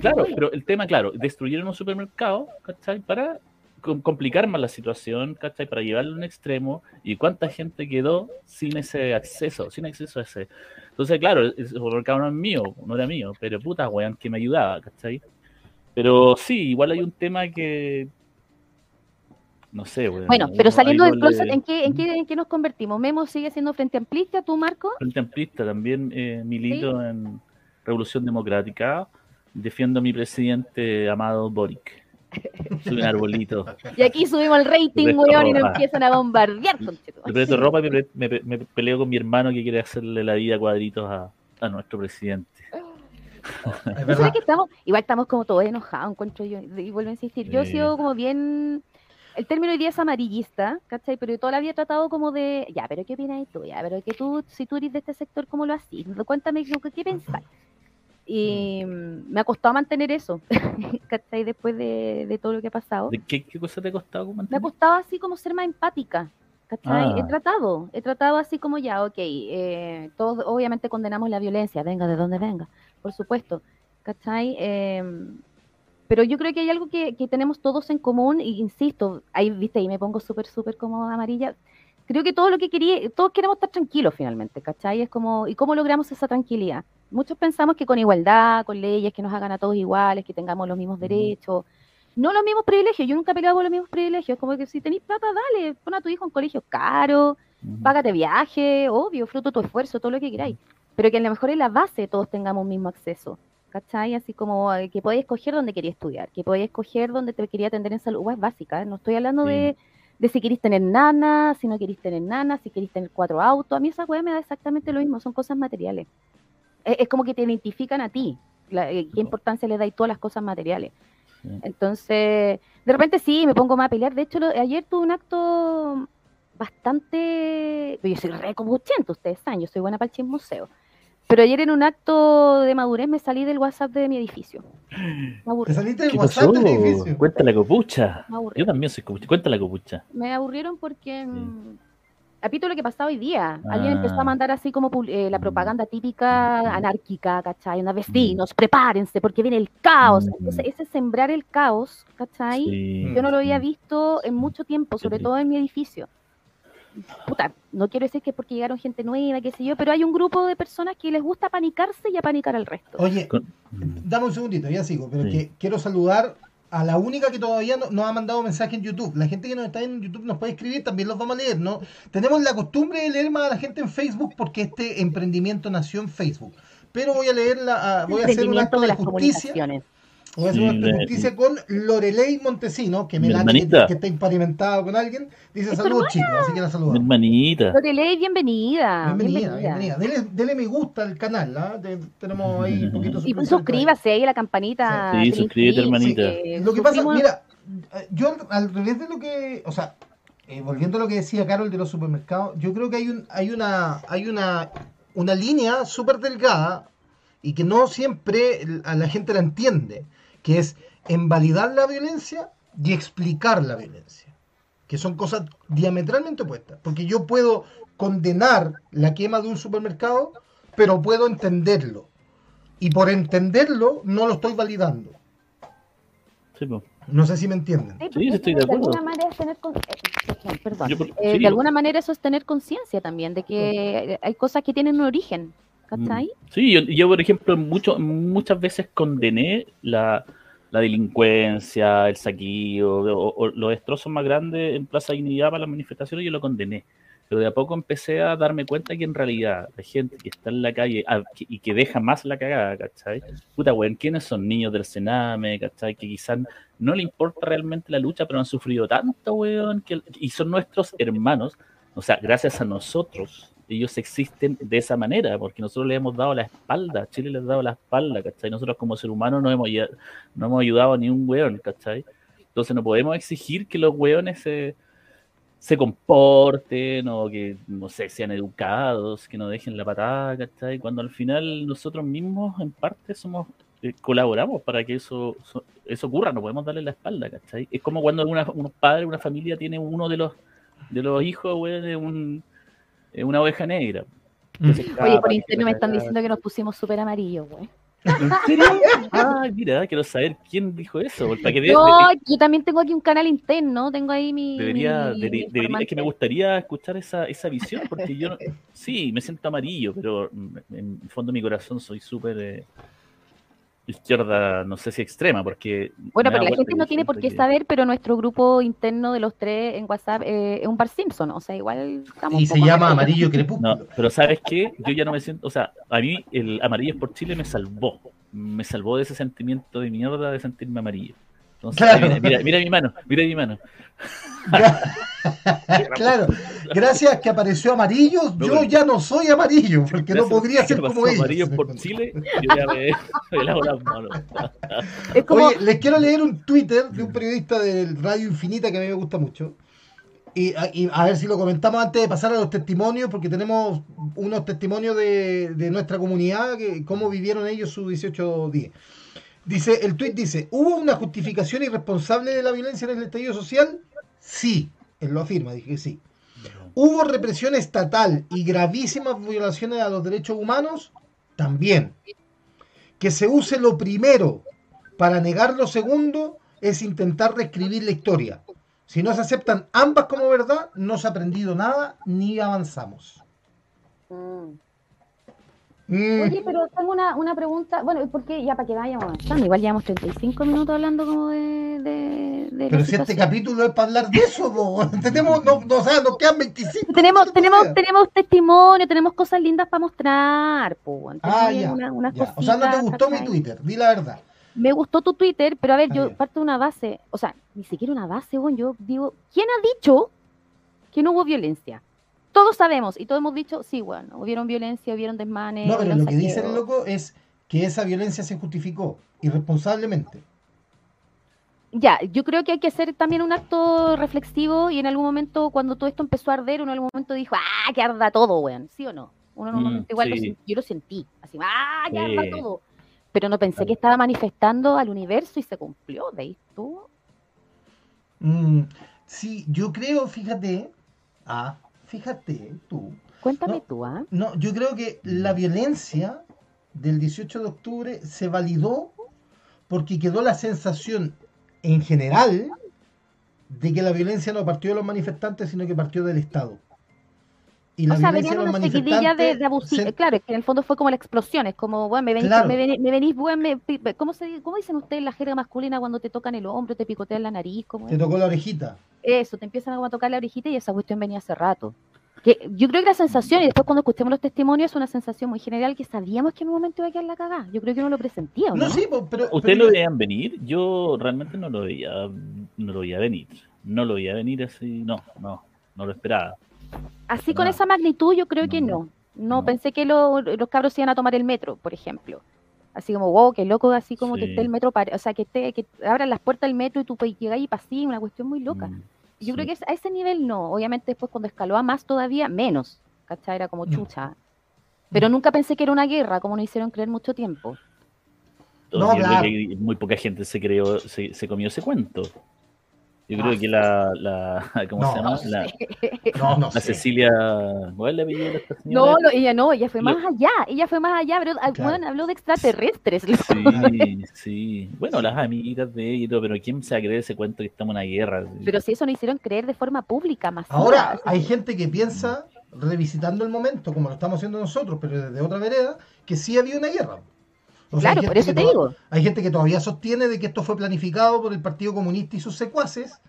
Speaker 3: Claro, pero el tema, claro, destruyeron un supermercado, ¿cachai? Para complicar más la situación, ¿cachai? Para llevarlo a un extremo y cuánta gente quedó sin ese acceso, sin acceso a ese. Entonces, claro, el supermercado no es mío, no era mío, pero puta, weón, que me ayudaba, ¿cachai? Pero sí, igual hay un tema que... No sé, weón.
Speaker 2: Bueno, pero saliendo del closet,
Speaker 3: le-
Speaker 2: ¿en qué, en, qué, ¿en qué nos convertimos? ¿Memo sigue siendo frente amplista, tú, Marco?
Speaker 3: Frente Amplista también eh, milito en Revolución Democrática. Defiendo a mi presidente amado Boric. [LAUGHS] Soy un arbolito.
Speaker 2: Y aquí subimos el rating, weón, y nos empiezan a bombardear.
Speaker 3: presto ropa y me, peleo con mi hermano que quiere hacerle la vida a cuadritos a, a nuestro presidente.
Speaker 1: Es
Speaker 2: ¿No
Speaker 1: verdad.
Speaker 2: sabes que estamos? Igual estamos como todos enojados, encuentro yo. Y vuelvo a insistir, yo he
Speaker 3: Sí.
Speaker 2: sido como bien. El término hoy día es amarillista, ¿cachai? Pero yo toda la he tratado como de. Ya, pero ¿qué opinas tú? Ya, pero que tú, si tú eres de este sector, ¿cómo lo haces? Cuéntame ¿qué, qué pensáis. Y mm, me ha costado mantener eso, [LAUGHS] ¿cachai? Después de, de todo lo que ha pasado.
Speaker 3: ¿De qué, qué cosa te ha costado?
Speaker 2: Me ha
Speaker 3: mantener?
Speaker 2: costado así como ser más empática. ¿Cachai?
Speaker 3: Ah.
Speaker 2: He tratado, he tratado así como ya, ok, eh, todos obviamente condenamos la violencia, venga de donde venga, por supuesto, ¿cachai? Eh, pero yo creo que hay algo que, que tenemos todos en común, y insisto, ahí, viste, ahí me pongo súper, súper como amarilla. Creo que todo lo que quería, todos queremos estar tranquilos finalmente, ¿cachai? Es como, ¿y cómo logramos esa tranquilidad? Muchos pensamos que con igualdad, con leyes que nos hagan a todos iguales, que tengamos los mismos derechos, no los mismos privilegios. Yo nunca he peleado por los mismos privilegios. Como que si tenéis plata, dale, pon a tu hijo en colegio caro, págate viaje, obvio, fruto tu esfuerzo, todo lo que queráis. Pero que a lo mejor en la base todos tengamos un mismo acceso. ¿Cachai? Así como eh, que podáis escoger dónde quería estudiar, que podáis escoger dónde te quería atender en salud. Igual es básica, ¿eh? no estoy hablando
Speaker 3: Sí.
Speaker 2: de, de si queréis tener nana, si no queréis tener nana, si queréis tener cuatro autos. A mí esa weá me da exactamente lo mismo, son cosas materiales. Es, es como que te identifican a ti, la- eh, qué importancia le dais todas las cosas materiales.
Speaker 3: Sí.
Speaker 2: Entonces, de repente sí, me pongo más a pelear. De hecho, lo- ayer tuve un acto bastante. Yo soy re copuchento, ustedes saben, yo soy buena para el museo. Pero ayer en un acto de madurez me salí del WhatsApp de mi edificio.
Speaker 1: ¿Te saliste del WhatsApp de mi edificio?
Speaker 3: Cuenta la copucha. Yo también soy copucha. Cuenta la copucha.
Speaker 2: Me aburrieron porque. Mm, Apito lo que pasaba hoy día. Alguien empezó a ah. mandar así como eh, la propaganda típica anárquica, ¿cachai? Unos vecinos, prepárense porque viene el caos. Ese, ese sembrar el caos, ¿cachai? Yo no lo había visto en mucho tiempo, sobre todo en mi edificio. Puta, no quiero decir que es porque llegaron gente nueva, qué sé yo, pero hay un grupo de personas que les gusta panicarse y apanicar al resto.
Speaker 1: Oye, dame un segundito, ya sigo, pero que quiero saludar a la única que todavía no, nos ha mandado mensaje en YouTube. La gente que nos está en YouTube nos puede escribir, también los vamos a leer, ¿no? Tenemos la costumbre de leer más a la gente en Facebook porque este emprendimiento nació en Facebook. Pero voy a leer la, voy a hacer un acto de, justicia. Voy a hacer una justicia con Lorelei Montesino, que me la que, que, está imparimentado con alguien. Dice saludos, chicos, así que la saludo.
Speaker 3: hermanita.
Speaker 2: Lorelei, bienvenida.
Speaker 1: Bienvenida, bienvenida. Dele, dele, me gusta al canal, ¿ah? tenemos ahí un poquito
Speaker 2: Y suscríbase ahí a la campanita.
Speaker 3: Sí, suscríbete, hermanita.
Speaker 1: lo que pasa, mira, yo al revés de lo que, o sea, eh, volviendo a lo que decía Carol de los supermercados, yo creo que hay un, hay una, hay una, una línea súper delgada y que no siempre a la gente la entiende que es invalidar la violencia y explicar la violencia, que son cosas diametralmente opuestas, porque yo puedo condenar la quema de un supermercado, pero puedo entenderlo, y por entenderlo no lo estoy validando. No sé si me entienden.
Speaker 3: Sí, estoy de acuerdo.
Speaker 2: De alguna manera eso es tener conciencia también de que hay cosas que tienen un origen. Mm.
Speaker 3: Sí, yo, por ejemplo mucho, muchas veces condené la, delincuencia, el saqueo, o, los destrozos más grandes en Plaza Dignidad para las manifestaciones, yo lo condené. Pero de a poco empecé a darme cuenta que en realidad la gente que está en la calle y que deja más la cagada, ¿cachai? Puta, weón, ¿quiénes son niños del Sename, ¿cachai? Que quizás no le importa realmente la lucha, pero han sufrido tanto, weón, que, y son nuestros hermanos. O sea, gracias a nosotros, ellos existen de esa manera, porque nosotros le hemos dado la espalda, Chile les ha dado la espalda, ¿cachai? Nosotros como ser humanos no hemos, no hemos ayudado a ni un weón, ¿cachai? Entonces no podemos exigir que los weones se, se comporten o que, no sé, sean educados, que no dejen la patada, ¿cachai? Cuando al final nosotros mismos en parte somos eh, colaboramos para que eso, eso ocurra, no podemos darle la espalda, ¿cachai? Es como cuando una, unos padres, una familia tiene uno de los de los hijos, weón, de un una oveja negra.
Speaker 2: Mm. Oye, por internet me están diciendo que nos pusimos súper amarillos, güey.
Speaker 3: ¿En serio? Ay, [LAUGHS] mira, quiero saber quién dijo eso.
Speaker 2: no, yo también tengo aquí un canal interno, tengo ahí mi.
Speaker 3: Debería, debería, es que me gustaría escuchar esa, esa visión, porque yo [LAUGHS] sí, me siento amarillo, pero en el fondo de mi corazón soy súper eh, izquierda, no sé si extrema, porque...
Speaker 2: Bueno, pero la gente no tiene por qué saber, pero nuestro grupo interno de los tres en WhatsApp eh, es un par Simpson, o sea, igual
Speaker 1: estamos... Y se llama Amarillo [LAUGHS] Crepúsculo.
Speaker 3: No, pero ¿sabes qué? Yo ya no me siento, o sea, a mí el Amarillo por Chile me salvó, me salvó de ese sentimiento de mierda de sentirme amarillo. Entonces, mira, mira, mi mano, mira mi mano. [LAUGHS]
Speaker 1: claro, gracias que apareció amarillo, yo ya no soy amarillo, porque no podría ser como ellos.
Speaker 3: Amarillo por Chile, yo ya me, [LAUGHS] lavo las manos.
Speaker 1: Oye, les quiero leer un Twitter de un periodista del Radio Infinita que a mí me gusta mucho. Y, a ver si lo comentamos antes de pasar a los testimonios, porque tenemos unos testimonios de, de nuestra comunidad, que, cómo vivieron ellos sus 18 días. Dice, el tuit dice, ¿hubo una justificación irresponsable de la violencia en el estallido social? Sí, él lo afirma, dije que sí. ¿Hubo represión estatal y gravísimas violaciones a los derechos humanos? También. Que se use lo primero para negar lo segundo es intentar reescribir la historia. Si no se aceptan ambas como verdad, no se ha aprendido nada ni avanzamos. Mm.
Speaker 2: Mm. Oye, pero tengo una, una pregunta, bueno, porque ya para que vayamos avanzando, igual llevamos 35 minutos hablando como de... de,
Speaker 1: pero si este capítulo es para hablar de eso, [LAUGHS] tenemos, no, no, o sea, nos quedan 25
Speaker 2: Tenemos, tenemos, tenemos testimonio, tenemos cosas lindas para mostrar, po.
Speaker 1: ah, ya, O sea, no te gustó mi Twitter, di la verdad.
Speaker 2: Me gustó tu Twitter, pero a ver, yo parto de una base, o sea, ni siquiera una base, bueno, yo digo, ¿quién ha dicho que no hubo violencia? Todos sabemos y todos hemos dicho, sí, bueno, hubieron violencia, hubieron desmanes.
Speaker 1: No, pero lo que dice el loco es que esa violencia se justificó irresponsablemente.
Speaker 2: ya, yo creo que hay que hacer también un acto reflexivo y en algún momento cuando todo esto empezó a arder, uno en algún momento dijo, ah, que arda todo, weón, ¿sí o no? Uno en un
Speaker 3: Mm,
Speaker 2: momento igual, lo
Speaker 3: sí.
Speaker 2: sen- yo lo sentí, así, ah, que arda todo. Pero no pensé que estaba manifestando al universo y se cumplió, de ahí estuvo.
Speaker 1: Mm, sí, yo creo, fíjate, ah, fíjate tú,
Speaker 2: Cuéntame
Speaker 1: No.
Speaker 2: tú, ¿ah?
Speaker 1: no, yo creo que la violencia del 18 de octubre se validó porque quedó la sensación en general de que la violencia no partió de los manifestantes, sino que partió del Estado. Y la
Speaker 2: O sea, venían una seguidilla de, de abusi-
Speaker 1: se-
Speaker 2: Claro, es que en el fondo fue como la explosión, es como, bueno, me venís,
Speaker 1: Claro.
Speaker 2: me venís, me venís, weón, me ¿cómo, se, ¿cómo dicen ustedes la jerga masculina cuando te tocan el hombro, te picotean la nariz? ¿cómo
Speaker 1: te
Speaker 2: es?
Speaker 1: tocó la orejita.
Speaker 2: Eso, te empiezan a tocar la orejita y esa cuestión venía hace rato. Que yo creo que la sensación, y después cuando escuchemos los testimonios, es una sensación muy general que sabíamos que en un momento iba a quedar la cagada. Yo creo que uno lo presentía, ¿o ¿no?
Speaker 1: No, sí, pero...
Speaker 3: ¿Ustedes
Speaker 1: pero-
Speaker 3: lo veían venir? Yo realmente no lo veía, no lo veía venir. No lo veía venir así, no, no, no lo esperaba.
Speaker 2: Así con
Speaker 3: No.
Speaker 2: esa magnitud, yo creo que
Speaker 3: No.
Speaker 2: no. No, pensé que lo- los cabros iban a tomar el metro, por ejemplo. Así como, wow, qué loco, así como que
Speaker 3: Sí.
Speaker 2: esté el metro, pare- o sea, que esté, que abran las puertas del metro y tú puedes llegar y pasar, una cuestión muy loca.
Speaker 3: Mm,
Speaker 2: Yo
Speaker 3: sí.
Speaker 2: creo que a ese nivel no. Obviamente después cuando escaló a más todavía, menos. ¿Cachai? Era como
Speaker 1: No.
Speaker 2: chucha. Pero nunca pensé que era una guerra, como nos hicieron creer mucho tiempo.
Speaker 1: No, claro.
Speaker 3: que muy poca gente se creó, se, se comió ese cuento. Yo creo que la, la [LAUGHS] ¿cómo
Speaker 1: No,
Speaker 3: se llama? La,
Speaker 1: No, no
Speaker 3: la. Cecilia, ¿cuál el apellido esta señora?
Speaker 2: No, no, ella no, ella fue
Speaker 3: Lo-
Speaker 2: más allá. Ella fue más allá, pero ah,
Speaker 1: Claro.
Speaker 2: bueno, habló de extraterrestres.
Speaker 3: Sí, [LAUGHS] sí. Bueno, las amiguitas de ella y todo, pero ¿quién se va a creer ese cuento que estamos en una guerra?
Speaker 2: Pero si eso nos hicieron creer de forma pública, masiva.
Speaker 1: Ahora,
Speaker 2: así
Speaker 1: hay gente que piensa, revisitando el momento, como lo estamos haciendo nosotros, pero desde otra vereda, que sí había una guerra. O sea, hay
Speaker 2: Claro, por eso te digo.
Speaker 1: Hay gente que todavía sostiene de que esto fue planificado por el Partido Comunista y sus secuaces.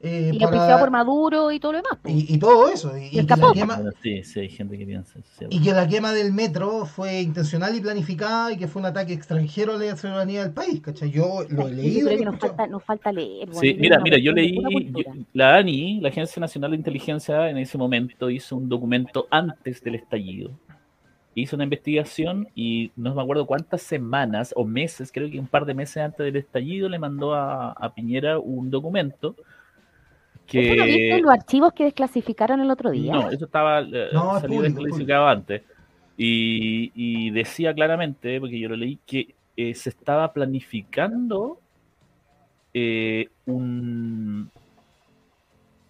Speaker 1: eh,
Speaker 2: Y
Speaker 1: para-
Speaker 2: por Maduro y todo lo demás. pues.
Speaker 1: y, y todo eso. Y, y que
Speaker 2: escapó.
Speaker 1: la quema,
Speaker 3: sí, sí, hay gente que piensa. eso, sí.
Speaker 1: y que la quema del metro fue intencional y planificada y que fue un ataque extranjero a la ciudadanía del país. ¿cachai? Yo lo he
Speaker 2: Yo
Speaker 1: leído.
Speaker 2: creo
Speaker 1: y
Speaker 2: que
Speaker 1: he
Speaker 2: nos falta, nos falta leer. bueno,
Speaker 3: Sí, mira, mira, yo leí, yo- la ANI, la Agencia Nacional de Inteligencia, en ese momento hizo un documento antes del estallido. Hizo una investigación y no me acuerdo cuántas semanas o meses, creo que un par de meses antes del estallido, le mandó a, a Piñera un documento
Speaker 2: ¿Eso lo viste en
Speaker 3: que...
Speaker 2: los archivos que desclasificaron el otro día?
Speaker 3: No, eso estaba eh,
Speaker 1: No,
Speaker 3: salido
Speaker 1: público,
Speaker 3: desclasificado antes. Y, y decía claramente, porque yo lo leí, que eh, se estaba planificando eh, un,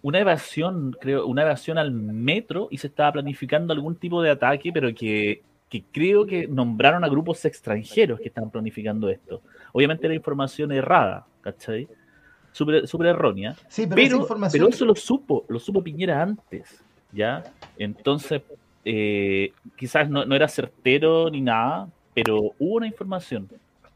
Speaker 3: una evasión, creo, una evasión al metro y se estaba planificando algún tipo de ataque, pero que, que creo que nombraron a grupos extranjeros que estaban planificando esto. Obviamente era información errada, ¿cachai? Súper errónea.
Speaker 1: Sí, pero,
Speaker 3: Pero,
Speaker 1: información.
Speaker 3: pero eso lo supo, lo supo Piñera antes, ¿ya? Entonces, eh, quizás no, no era certero ni nada, pero hubo una información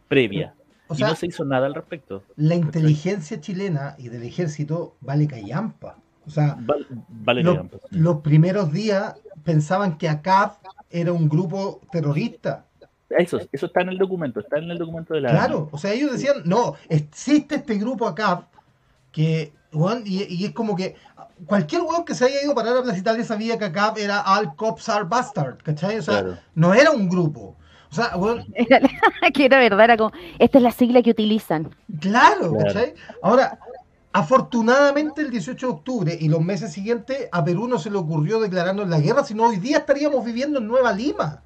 Speaker 3: previa
Speaker 1: o
Speaker 3: y
Speaker 1: sea,
Speaker 3: no se hizo nada al respecto.
Speaker 1: la inteligencia chilena y del ejército vale callampa. O sea,
Speaker 3: Vale, vale
Speaker 1: Lo-
Speaker 3: que sí.
Speaker 1: los primeros días pensaban que ACAP era un grupo terrorista.
Speaker 3: Eso, eso está en el documento, está en el documento de la
Speaker 1: Claro, o sea, ellos decían, no, existe este grupo ACAP que, y, y es como que cualquier weón que se haya ido a parar a Plaza Italia sabía que ACAP era All Cops Are Bastard, ¿cachai? O sea,
Speaker 3: Claro.
Speaker 1: no era un grupo. O sea, weón, [LAUGHS]
Speaker 2: que era verdad, era como, esta es la sigla que utilizan.
Speaker 1: Claro,
Speaker 3: Claro.
Speaker 1: ¿cachai? Ahora, afortunadamente el 18 de octubre y los meses siguientes a Perú no se le ocurrió declararnos la guerra, sino hoy día estaríamos viviendo en Nueva Lima.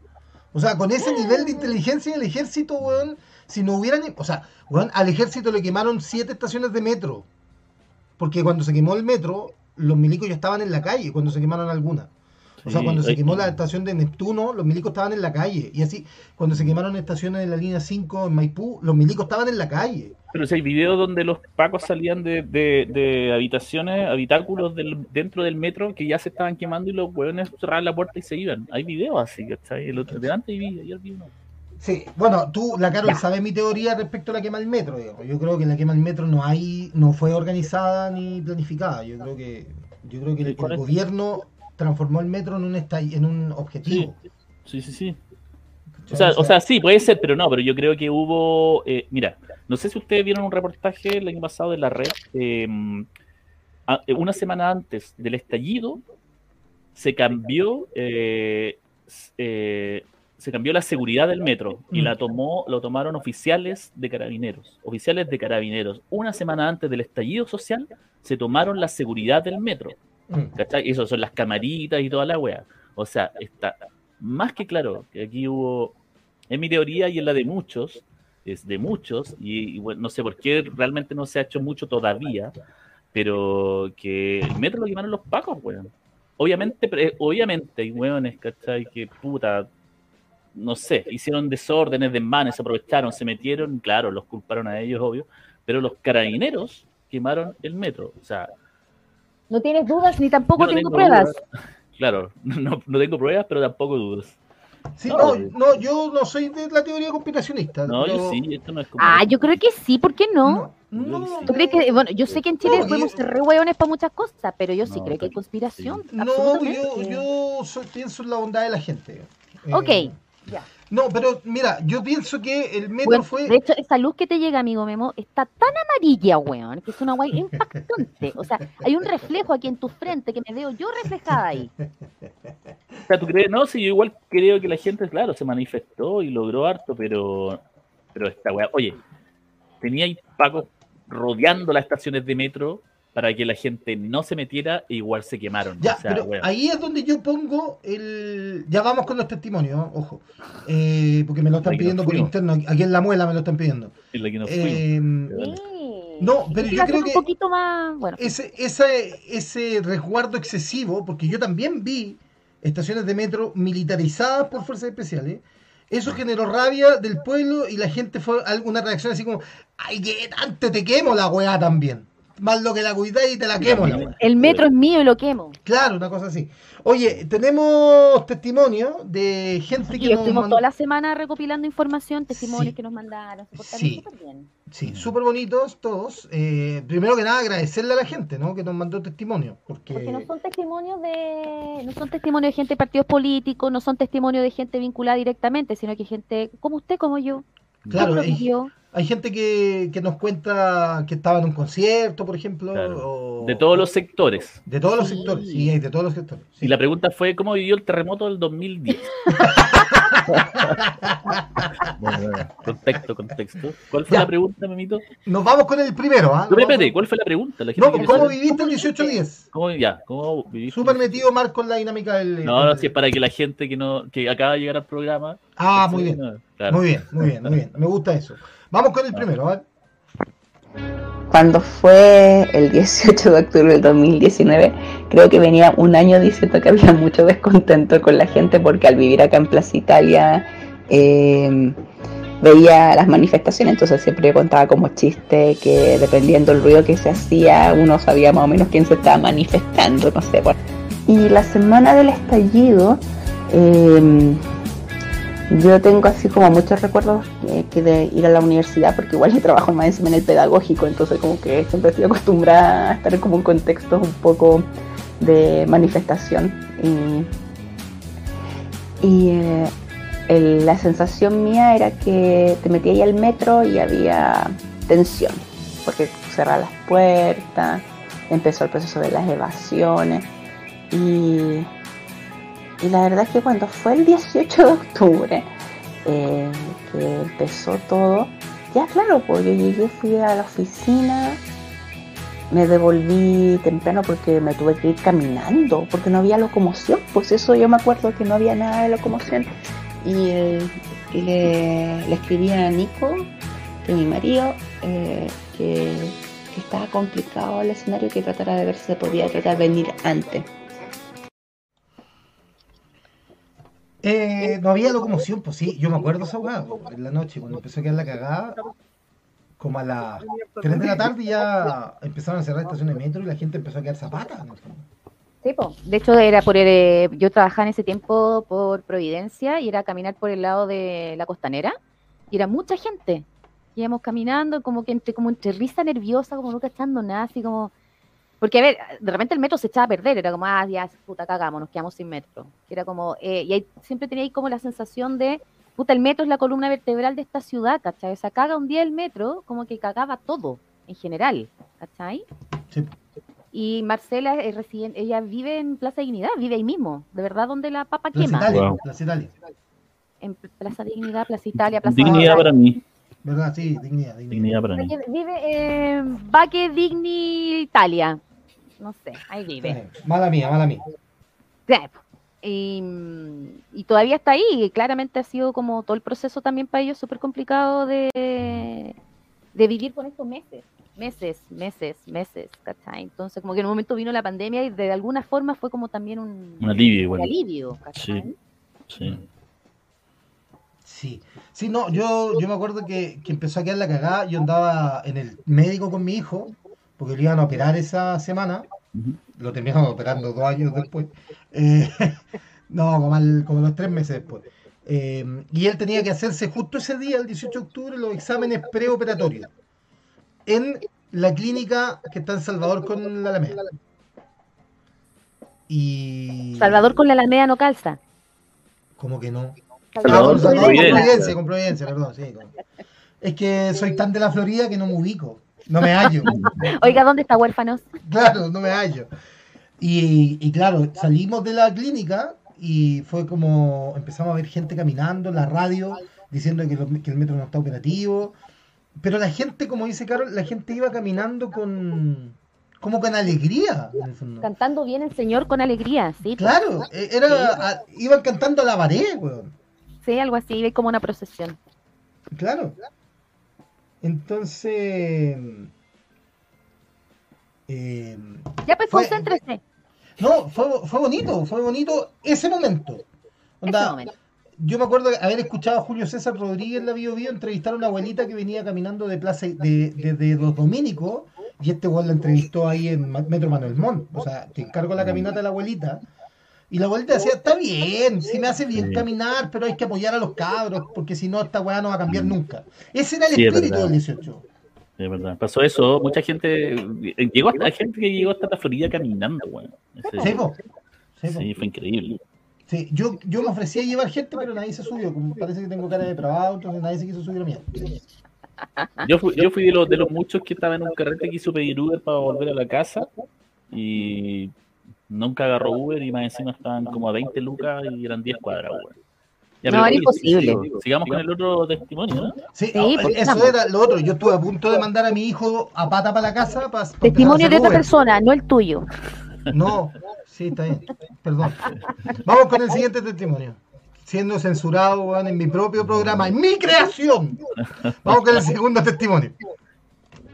Speaker 1: O sea, con ese nivel de inteligencia del ejército, weón, si no hubieran... O sea, weón, al ejército le quemaron siete estaciones de metro. Porque cuando se quemó el metro, los milicos ya estaban en la calle, cuando se quemaron algunas. O sea, cuando se quemó la estación de Neptuno, los milicos estaban en la calle. Y así, cuando se quemaron estaciones de la línea 5 en Maipú, los milicos estaban en la calle.
Speaker 3: Pero si hay videos donde los pacos salían de, de- de habitaciones, habitáculos del, dentro del metro que ya se estaban quemando y los hueones cerraban la puerta y se iban. Hay videos así, ¿cachai? El otro, de antes y vi, ayer vi uno.
Speaker 1: Sí, bueno, tú, la Carol,
Speaker 2: Ya.
Speaker 1: sabe mi teoría respecto a la quema del metro. digamos. Yo creo que la quema del metro no hay, no fue organizada ni planificada. Yo creo que, yo creo que el, gobierno transformó el metro en un en un objetivo.
Speaker 3: Sí, sí, sí. O sea, o sea, sí, puede ser, pero no, pero yo creo que hubo, eh, mira, no sé si ustedes vieron un reportaje el año pasado de la red, eh, eh, una semana antes del estallido, se cambió, eh, eh, se cambió la seguridad del metro y
Speaker 1: Mm.
Speaker 3: la tomó, lo tomaron oficiales de carabineros. Oficiales de carabineros. Una semana antes del estallido social, se tomaron la seguridad del metro.
Speaker 1: Mm.
Speaker 3: ¿Cachai? Eso son las camaritas y toda la wea. O sea, está más que claro que aquí hubo, en mi teoría y en la de muchos, es de muchos, y, no sé por qué realmente no se ha hecho mucho todavía, pero que el metro lo quemaron los pacos, weón. Obviamente, pre- obviamente hay weones, ¿cachai? Que puta, no sé, hicieron desórdenes, desmanes, se aprovecharon, se metieron, claro, los culparon a ellos, obvio, pero los carabineros quemaron el metro. O sea,
Speaker 2: No tienes dudas ni tampoco
Speaker 3: no
Speaker 2: tengo,
Speaker 3: tengo
Speaker 2: pruebas.
Speaker 3: dudas. Claro, [LAUGHS] no, no tengo pruebas, pero tampoco dudas.
Speaker 1: Sí,
Speaker 3: No,
Speaker 1: no,
Speaker 3: eh.
Speaker 1: no, yo no soy de la teoría conspiracionista.
Speaker 3: No,
Speaker 1: pero-
Speaker 3: yo sí, esto no es como.
Speaker 2: Ah, yo creo que sí, ¿por qué no?
Speaker 1: No, no,
Speaker 3: Yo sí.
Speaker 2: ¿Tú crees que, bueno, yo sé que en Chile
Speaker 1: No,
Speaker 2: podemos ser re hueones para muchas cosas, pero yo sí
Speaker 3: No,
Speaker 2: creo que hay
Speaker 3: sí.
Speaker 2: conspiración.
Speaker 1: No, yo, yo soy- pienso en la bondad de la gente. Eh,
Speaker 2: Ok, ya.
Speaker 1: No, pero mira, yo pienso que el metro
Speaker 2: Bueno,
Speaker 1: fue.
Speaker 2: De hecho, esa luz que te llega, amigo Memo, está tan amarilla, weón, que es una guay [LAUGHS] impactante. O sea, hay un reflejo aquí en tu frente que me veo yo reflejada ahí.
Speaker 3: O sea, ¿tú crees? No, sí, yo igual creo que la gente, claro, se manifestó y logró harto, pero. Pero esta weá. Oye, tenía ahí pacos rodeando las estaciones de metro para que la gente no se metiera e igual se quemaron.
Speaker 1: Ya,
Speaker 3: o sea,
Speaker 1: pero ahí es donde yo pongo el. Ya vamos con los testimonios, ¿no? ojo. Eh, porque me lo están pidiendo por interno. Aquí en la muela me lo están pidiendo.
Speaker 3: en la que nos.
Speaker 1: Eh. No, pero yo creo
Speaker 2: un
Speaker 1: que-
Speaker 2: poquito más, bueno,
Speaker 1: ese, ese, ese resguardo excesivo, porque yo también vi estaciones de metro militarizadas por fuerzas especiales. Eso generó rabia del pueblo y la gente fue alguna reacción así como, ay, que tanto te quemo la weá también. Más lo que la cuidáis y te la quemo la
Speaker 2: el metro es mío y lo quemo.
Speaker 1: Claro, una cosa así. Oye, tenemos testimonio de gente
Speaker 2: Sí,
Speaker 1: que nos
Speaker 2: estuvimos toda la semana recopilando información, testimonios
Speaker 1: Sí.
Speaker 2: que nos mandaron. Se
Speaker 1: Sí.
Speaker 2: súper bien.
Speaker 1: Sí, súper bonitos todos. Eh, primero que nada, agradecerle a la gente, ¿no? Que nos mandó testimonio. Porque,
Speaker 2: Porque no son testimonios de no son testimonios de gente de partidos políticos, no son testimonios de gente vinculada directamente, sino que gente como usted, como yo,
Speaker 1: claro,
Speaker 2: vivió.
Speaker 1: Hay gente que, que nos cuenta que estaba en un concierto, por ejemplo.
Speaker 3: Claro.
Speaker 1: o-
Speaker 3: De todos los sectores.
Speaker 1: De todos los sectores, sí, de todos los sectores. sí.
Speaker 3: Y la pregunta fue: ¿cómo vivió el terremoto del 2010? [LAUGHS] contexto, contexto. ¿Cuál fue
Speaker 1: Ya.
Speaker 3: la pregunta, Memito?
Speaker 1: Nos vamos con el primero, ¿ah?
Speaker 3: No, espérate, ¿cuál fue la pregunta? La
Speaker 1: No, ¿cómo
Speaker 3: saber.
Speaker 1: viviste el 18-10?
Speaker 3: ¿Cómo, ya, ¿cómo viviste?
Speaker 1: Súper metido Marco en la dinámica del...
Speaker 3: No, no, si es para que la gente que no que acaba de llegar al programa.
Speaker 1: Ah, muy bien.
Speaker 3: no, claro.
Speaker 1: Muy bien, muy bien, muy bien. Me gusta eso. Vamos con el primero, ¿ah?
Speaker 4: Cuando fue el 18 de octubre del 2019, creo que venía un año diciendo que había mucho descontento con la gente porque al vivir acá en Plaza Italia eh, veía las manifestaciones, entonces siempre contaba como chiste que dependiendo del ruido que se hacía, uno sabía más o menos quién se estaba manifestando, no sé. bueno. Y la semana del estallido, eh, yo tengo así como muchos recuerdos eh, que de ir a la universidad, porque igual yo trabajo más encima en el pedagógico, entonces como que siempre estoy acostumbrada a estar en como en contextos un poco de manifestación. Y, y, eh, la sensación mía era que te metías al metro y había tensión, porque cerraban las puertas, empezó el proceso de las evasiones y y la verdad es que cuando fue el 18 de octubre, eh, que empezó todo, ya claro, pues yo llegué, fui a la oficina, me devolví temprano porque me tuve que ir caminando, porque no había locomoción, pues eso yo me acuerdo que no había nada de locomoción. Y, eh, le, le escribí a Nico, que mi marido, eh, que, que estaba complicado el escenario, que tratara de ver si se podía tratar de venir antes.
Speaker 1: Eh, no había locomoción, pues sí, yo me acuerdo esa en la noche, cuando empezó a quedar la cagada, como a las 3 de la tarde ya empezaron a cerrar estaciones de metro y la gente empezó a quedar zapata. ¿no?
Speaker 2: Sí, po. De hecho, era por el, eh, yo trabajaba en ese tiempo por Providencia y era caminar por el lado de la costanera y era mucha gente. Íbamos caminando como que entre, entre risa nerviosa, como no cachando nada, así como... Porque, a ver, de repente el metro se echaba a perder, era como, ah, ya, puta, cagamos, nos quedamos sin metro. Era como, eh, y ahí siempre tenía ahí como la sensación de, puta, el metro es la columna vertebral de esta ciudad, ¿cachai? O sea, caga un día el metro, como que cagaba todo, en general, ¿cachai?
Speaker 1: Sí.
Speaker 2: Y Marcela es residente, ella vive en Plaza Dignidad, vive ahí mismo, de verdad donde la papa
Speaker 1: Plaza
Speaker 2: quema.
Speaker 1: Italia,
Speaker 3: Wow.
Speaker 1: Plaza Italia.
Speaker 2: en Plaza Dignidad, Plaza Italia, Plaza
Speaker 3: Dignidad para mí.
Speaker 1: ¿Verdad? Sí, dignidad, dignidad.
Speaker 3: Dignidad para mí.
Speaker 2: Vive- Vive en Baque Digni Italia. No sé, ahí vive.
Speaker 1: Mala mía, mala mía.
Speaker 2: Y, y todavía está ahí. y claramente ha sido como todo el proceso también para ellos súper complicado de, de vivir con estos meses. Meses, meses, meses, ¿cachai? Entonces, como que en un momento vino la pandemia y de alguna forma fue como también un,
Speaker 3: Un alivio
Speaker 2: un
Speaker 3: igual.
Speaker 2: alivio, ¿cachai?
Speaker 3: Sí. Sí.
Speaker 1: Sí, sí, no, yo, yo me acuerdo que, que empezó a quedar la cagada, yo andaba en el médico con mi hijo, porque lo iban a operar esa semana, lo terminaron operando dos años después, Eh, [LAUGHS] no, como, al- como los tres meses después. Eh, y él tenía que hacerse justo ese día, el 18 de octubre, los exámenes preoperatorios en la clínica que está en Salvador con la Alameda. Y...
Speaker 2: Salvador con la Alameda no calza.
Speaker 1: ¿Cómo que no?
Speaker 3: Salvador
Speaker 1: Ah, con,
Speaker 3: Providencia.
Speaker 1: Providencia, con Providencia, perdón, sí. con- Es que soy tan de la Florida que no me ubico, no me hallo.
Speaker 2: Oiga, ¿dónde está huérfanos?
Speaker 1: Claro, no me hallo. Y, y claro, salimos de la clínica y fue como empezamos a ver gente caminando en la radio diciendo que, lo- que el metro no está operativo. Pero la gente, como dice Carol, la gente iba caminando con como con alegría.
Speaker 2: Cantando bien el Señor con alegría, sí.
Speaker 1: Claro, e- era, a- iban cantando a la pared, weón.
Speaker 2: Sí, algo así, como una procesión.
Speaker 1: Claro. Entonces. eh,
Speaker 2: Ya pues,
Speaker 1: Fue-
Speaker 2: concéntrese.
Speaker 1: no, fue, fue bonito, fue bonito ese momento. Onda,
Speaker 2: Ese momento.
Speaker 1: Yo me acuerdo haber escuchado a Julio César Rodríguez en la Bio Bio entrevistar a una abuelita que venía caminando de plaza de, de- de los dominicos y este weón la entrevistó ahí en Metro Manuel Montt. O sea, te encargo la caminata de la abuelita. Y la abuelita decía, está bien, si me hace bien
Speaker 3: Sí.
Speaker 1: caminar, pero hay que apoyar a los cabros, porque si no, esta weá no va a cambiar nunca. Ese era el
Speaker 3: Sí,
Speaker 1: espíritu del 18.
Speaker 3: De verdad. Pasó eso. Mucha gente. eh, Llegó hasta gente que llegó hasta la Florida caminando, weón. Ese-
Speaker 1: Sí. Sí,
Speaker 3: fue increíble.
Speaker 1: Sí, yo, yo me ofrecía llevar gente, pero nadie se subió. Como parece que tengo cara de depravado, entonces nadie se quiso subir a mí.
Speaker 3: Yo fui, yo fui de, los, de los muchos que estaban en un carrete que hizo pedir Uber para volver a la casa y nunca agarró Uber y más encima estaban como a 20 lucas y eran 10 cuadras. Ya,
Speaker 2: No, era imposible.
Speaker 3: sig- Sigamos con el otro testimonio, ¿no?
Speaker 1: Sí,
Speaker 2: Sí, pues,
Speaker 1: eso era lo otro. Yo estuve a punto de mandar a mi hijo a pata para la casa. Para,
Speaker 2: Testimonio de otra persona, no el tuyo.
Speaker 1: No, sí, está bien. Perdón. Vamos con el siguiente testimonio. Siendo censurado weón, en mi propio programa, en mi creación. Vamos con el segundo testimonio.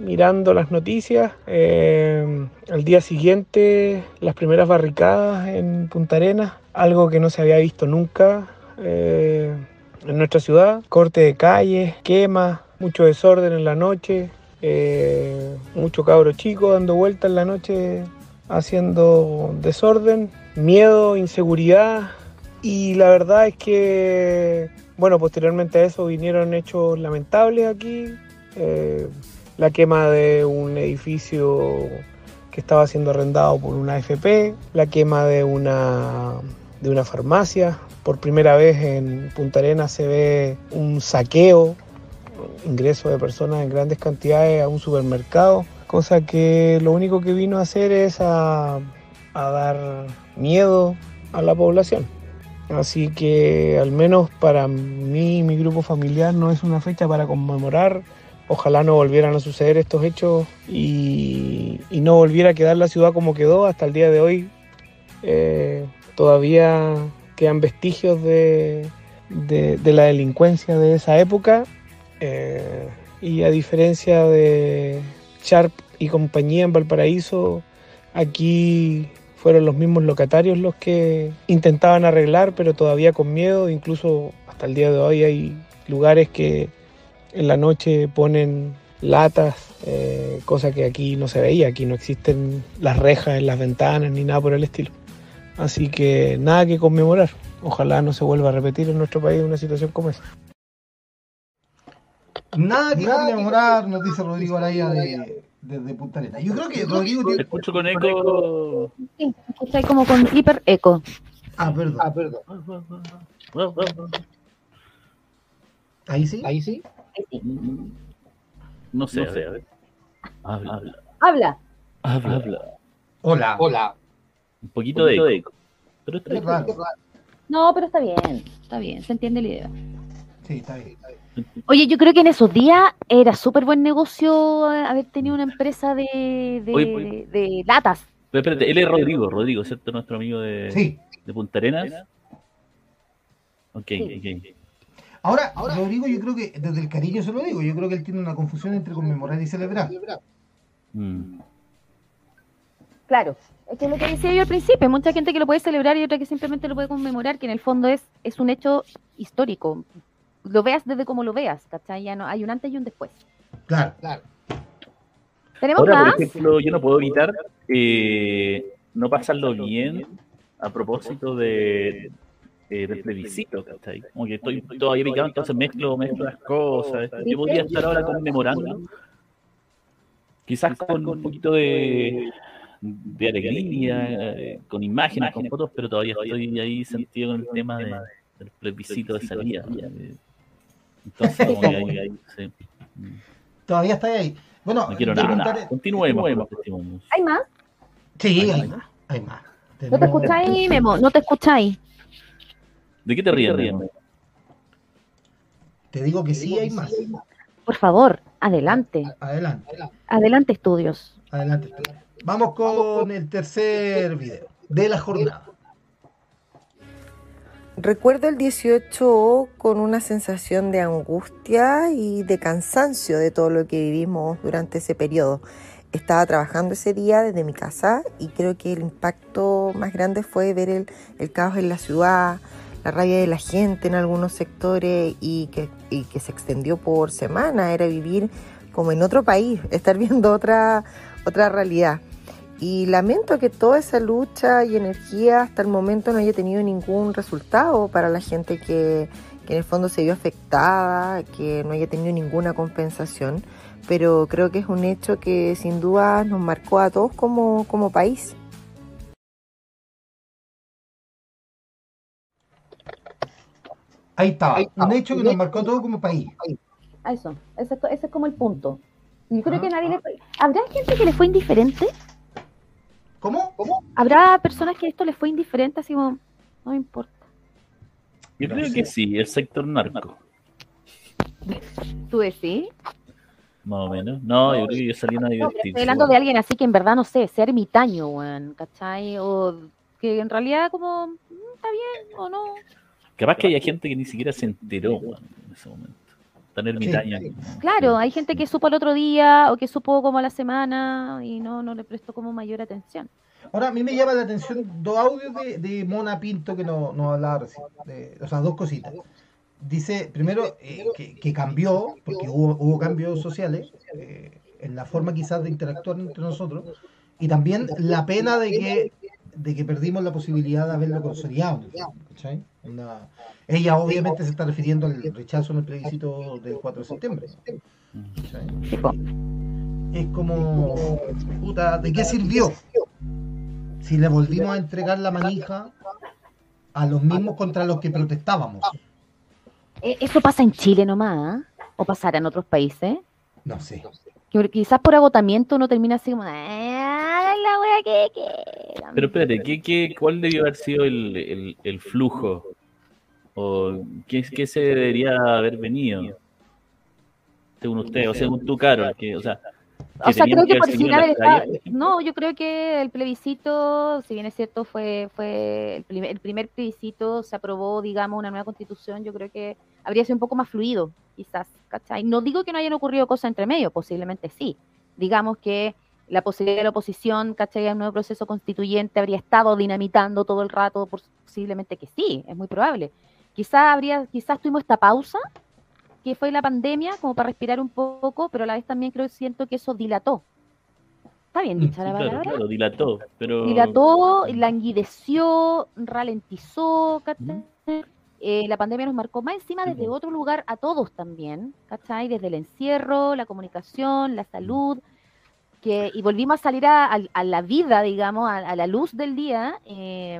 Speaker 5: Mirando las noticias. eh, al día siguiente, las primeras barricadas en Punta Arenas, algo que no se había visto nunca eh, en nuestra ciudad. Corte de calles, quemas, mucho desorden en la noche, eh, mucho cabro chico dando vueltas en la noche haciendo desorden, miedo, inseguridad. Y la verdad es que, bueno, posteriormente a eso vinieron hechos lamentables aquí. eh, la quema de un edificio que estaba siendo arrendado por una AFP, la quema de una, de una farmacia. Por primera vez en Punta Arenas se ve un saqueo, ingreso de personas en grandes cantidades a un supermercado, cosa que lo único que vino a hacer es a, dar miedo a la población. Así que al menos para mí y mi grupo familiar no es una fecha para conmemorar Ojalá no volvieran a suceder estos hechos y, no volviera a quedar la ciudad como quedó hasta el día de hoy. Eh, todavía quedan vestigios de la delincuencia de esa época eh, y a diferencia de Sharp y compañía en Valparaíso, aquí fueron los mismos locatarios los que intentaban arreglar, pero todavía con miedo, incluso hasta el día de hoy hay lugares que en la noche ponen latas, eh, cosa que aquí no se veía, aquí no existen las rejas en las ventanas ni nada por el estilo. Así que nada que conmemorar. Ojalá no se vuelva a repetir en nuestro país una situación como esa.
Speaker 1: Nada que conmemorar, nos dice Rodrigo Araya de, desde Punta. Yo creo que Rodrigo
Speaker 3: Te
Speaker 1: tiene...
Speaker 3: escucho con eco.
Speaker 2: Sí, escucháis como con hiper eco.
Speaker 1: Ah, perdón. Ah, perdón. Ahí sí. Ahí sí.
Speaker 3: No sé, a ver, a ver. Habla, habla,
Speaker 2: Habla.
Speaker 3: habla, habla.
Speaker 1: Hola. Hola.
Speaker 3: Un poquito de eco. Pero está bien.
Speaker 1: raro.
Speaker 2: No, pero está bien, está bien, se entiende la idea.
Speaker 1: Sí, está bien.
Speaker 2: Oye, yo creo que en esos días era súper buen negocio eh, haber tenido una empresa de, de,
Speaker 3: Oye, oye.
Speaker 2: de latas.
Speaker 3: Pero espérate, él es Rodrigo, Rodrigo, ¿cierto? Nuestro amigo de,
Speaker 1: Sí.
Speaker 3: de Punta Arenas. Ok,
Speaker 2: Sí.
Speaker 3: ok.
Speaker 1: Ahora, Rodrigo, yo creo que desde el cariño se lo digo, yo creo que él tiene una confusión entre conmemorar y celebrar.
Speaker 3: Mm.
Speaker 2: Claro, es que es lo que decía yo al principio, hay mucha gente que lo puede celebrar y otra que simplemente lo puede conmemorar, que en el fondo es, es un hecho histórico. Lo veas desde como lo veas, ¿cachai? Ya no, hay un antes y un después.
Speaker 1: Claro, claro.
Speaker 2: ¿Tenemos
Speaker 3: Ahora,
Speaker 2: más?
Speaker 3: por ejemplo, yo no puedo evitar eh, no pasarlo bien a propósito de, eh, del plebiscito, ¿cachai? Como que estoy todavía picado, entonces mezclo, mezclo las cosas. Yo podría estar ahora conmemorando, quizás con un poquito de, de alegría, eh, con imágenes, con fotos, pero todavía estoy ahí sentido con el tema de- del plebiscito de salida. eh. Entonces, como que ahí, ahí, sí.
Speaker 1: Todavía está ahí. Bueno,
Speaker 3: No quiero nada.
Speaker 1: preguntar-
Speaker 3: Continuemos.
Speaker 2: ¿Hay más?
Speaker 1: Sí, hay más. Hay más.
Speaker 2: ¿No te escucháis, Memo? ¿No te escucháis?
Speaker 3: ¿De qué te ríes, Nemo?
Speaker 1: Te digo que sí hay más.
Speaker 2: Por favor, adelante.
Speaker 1: Adelante,
Speaker 2: Adelante, estudios.
Speaker 1: adelante. Vamos con el tercer video de la jornada.
Speaker 6: Recuerdo el 18 con una sensación de angustia y de cansancio de todo lo que vivimos durante ese periodo. Estaba trabajando ese día desde mi casa y creo que el impacto más grande fue ver el, el caos en la ciudad, la rabia de la gente en algunos sectores y que, y que se extendió por semanas. Era vivir como en otro país, [LAUGHS] estar viendo otra, otra realidad. Y lamento que toda esa lucha y energía hasta el momento no haya tenido ningún resultado para la gente que, que en el fondo se vio afectada, que no haya tenido ninguna compensación. Pero creo que es un hecho que sin duda nos marcó a todos como, como país.
Speaker 1: Ahí estaba. Un hecho que nos marcó todo como país.
Speaker 2: A eso, ese, ese es como el punto. Yo creo que nadie le fue... ¿Habrá gente que le fue indiferente?
Speaker 1: ¿Cómo? ¿Cómo?
Speaker 2: ¿Habrá personas que esto les fue indiferente así como, no me importa?
Speaker 3: Yo creo que sí, el sector narco,
Speaker 2: ¿Tú decís?
Speaker 3: más o menos. No, yo creo que yo salí una
Speaker 2: No,
Speaker 3: divertirse.
Speaker 2: estoy hablando de alguien así que en verdad, no sé, sea ermitaño, weón, ¿cachai? O que en realidad como, mm, está bien o no.
Speaker 3: Capaz que haya gente que ni siquiera se enteró weón, en ese momento. Tan ermitaña.
Speaker 1: Sí,
Speaker 2: Claro, hay gente que supo al otro día o que supo como a la semana y no, no le prestó como mayor atención.
Speaker 1: Ahora, a mí me llama la atención dos audios de, de Mona Pinto que nos no hablaba recién. de- o sea, dos cositas. Dice, primero, eh, que, que cambió, porque hubo, hubo cambios sociales, eh, en la forma quizás de interactuar entre nosotros, y también la pena de que, de que perdimos la posibilidad de haberlo consolidado. ¿cachai? Una- ella obviamente se está refiriendo al rechazo en el plebiscito del 4 de septiembre. es como, puta, ¿de qué sirvió? Si le volvimos a entregar la manija a los mismos contra los que protestábamos.
Speaker 2: eh, ¿eso pasa en Chile nomás? ¿ah? ¿O pasará en otros países?
Speaker 1: No sé.
Speaker 2: Que quizás por agotamiento uno termina así como, "Ah, la wea que quieran".
Speaker 3: Pero espérate, ¿qué, qué, ¿cuál debió haber sido el, el, el flujo? ¿O qué, qué se debería haber venido? Según usted, o según tú, Carol. Que, o sea,
Speaker 2: O sea,
Speaker 3: tenían
Speaker 2: creo que por final
Speaker 3: ejemplo.
Speaker 2: No, yo creo que el plebiscito, si bien es cierto, fue, fue el, primer, el primer plebiscito, se aprobó, digamos, una nueva constitución, yo creo que habría sido un poco más fluido, quizás, ¿cachai? No digo que no hayan ocurrido cosas entre medio, posiblemente sí. Digamos que la posibilidad de la oposición, ¿cachai? A un nuevo proceso constituyente habría estado dinamitando todo el rato, posiblemente que sí, es muy probable. Quizás habría, quizás tuvimos esta pausa que fue la pandemia, como para respirar un poco, pero a la vez también creo siento que eso dilató. ¿Está bien dicha la
Speaker 3: Mm, Claro,
Speaker 2: palabra?
Speaker 3: claro, dilató. Pero...
Speaker 2: Dilató, languideció, ralentizó, ¿cachai? Eh, la pandemia nos marcó más encima desde otro lugar a todos también, ¿cachai? Desde el encierro, la comunicación, la salud, que, y volvimos a salir a, a- a la vida, digamos, a, a la luz del día, eh,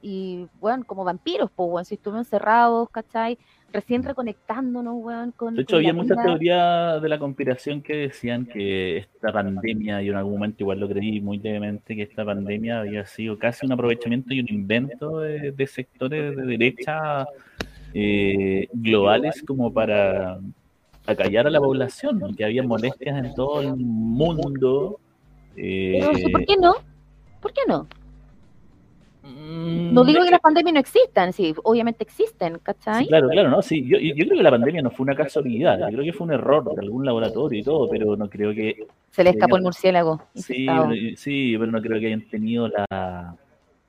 Speaker 2: y bueno, como vampiros, pues, bueno, si estuvimos encerrados, ¿cachai? Recién reconectándonos, weón, con.
Speaker 3: De hecho,
Speaker 2: con
Speaker 3: había muchas teorías de la conspiración que decían que esta pandemia, y en algún momento igual lo creí muy levemente, que esta pandemia había sido casi un aprovechamiento y un invento de, de sectores de derecha eh, globales como para acallar a la población, ¿no? que había molestias en todo el mundo. eh,
Speaker 2: Pero, ¿sí, ¿Por qué no? ¿Por qué no?
Speaker 3: Mm,
Speaker 2: No digo que las pandemias no existan, sí, obviamente existen, ¿cachai?
Speaker 3: Sí, claro, claro, no, sí. Yo, yo creo que la pandemia no fue una casualidad, yo creo que fue un error de algún laboratorio y todo, pero no creo que
Speaker 2: Se le escapó el murciélago.
Speaker 3: Sí, sí, pero no creo que hayan tenido la,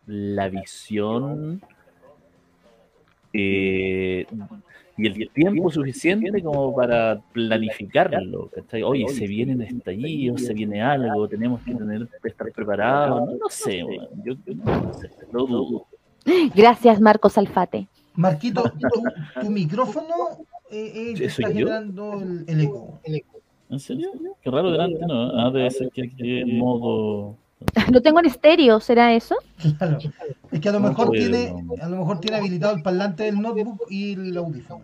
Speaker 3: la visión eh, y el tiempo suficiente como para planificarlo. ¿cachai? Oye, se vienen estallidos, se viene algo, tenemos que tener estar preparados. No, no sé, yo, yo no sé, lo dudo.
Speaker 2: Gracias, Marcos Alfate.
Speaker 1: Marquito, [LAUGHS] tu, tu micrófono eh, eh, está generando el, el eco.
Speaker 3: ¿En serio? Qué raro delante, ¿no? Ah, debe ser que aquí en modo... [LAUGHS]
Speaker 2: Lo tengo en estéreo, ¿será eso?
Speaker 1: Claro. Es que a lo
Speaker 3: No
Speaker 1: mejor tiene, a lo mejor tiene habilitado el parlante del notebook y el audífono.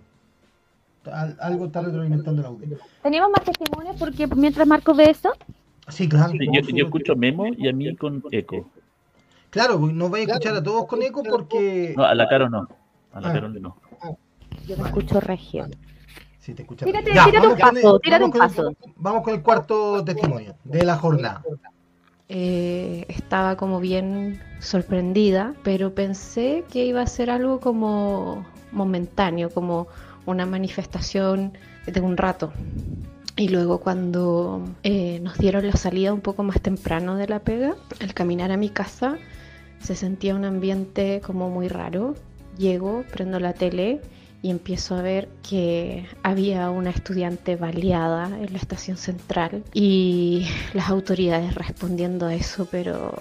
Speaker 1: Al- algo está retroalimentando el audio.
Speaker 2: ¿Tenemos más testimonios? Porque mientras Marcos ve eso,
Speaker 1: Sí, claro.
Speaker 3: Sí, yo, yo escucho Memo y a mí con eco.
Speaker 1: Claro, porque no vais a escuchar a todos con eco porque.
Speaker 3: No, a la Caro no. A la
Speaker 1: Ah.
Speaker 3: Caro no.
Speaker 2: yo me escucho regio.
Speaker 1: Sí, te escucha.
Speaker 2: Tírate-
Speaker 1: Ya,
Speaker 2: tírate un
Speaker 1: vamos con
Speaker 2: paso,
Speaker 1: el-
Speaker 2: tírate un
Speaker 1: vamos con el-
Speaker 2: paso.
Speaker 1: Vamos con el cuarto testimonio de la jornada.
Speaker 7: Eh, estaba como bien sorprendida, pero pensé que iba a ser algo como momentáneo, como una manifestación de un rato. Y luego cuando eh, nos dieron la salida un poco más temprano de la pega, al caminar a mi casa se sentía un ambiente como muy raro. Llego, prendo la tele y empiezo a ver que había una estudiante baleada en la estación central y [LAUGHS] las autoridades respondiendo a eso, pero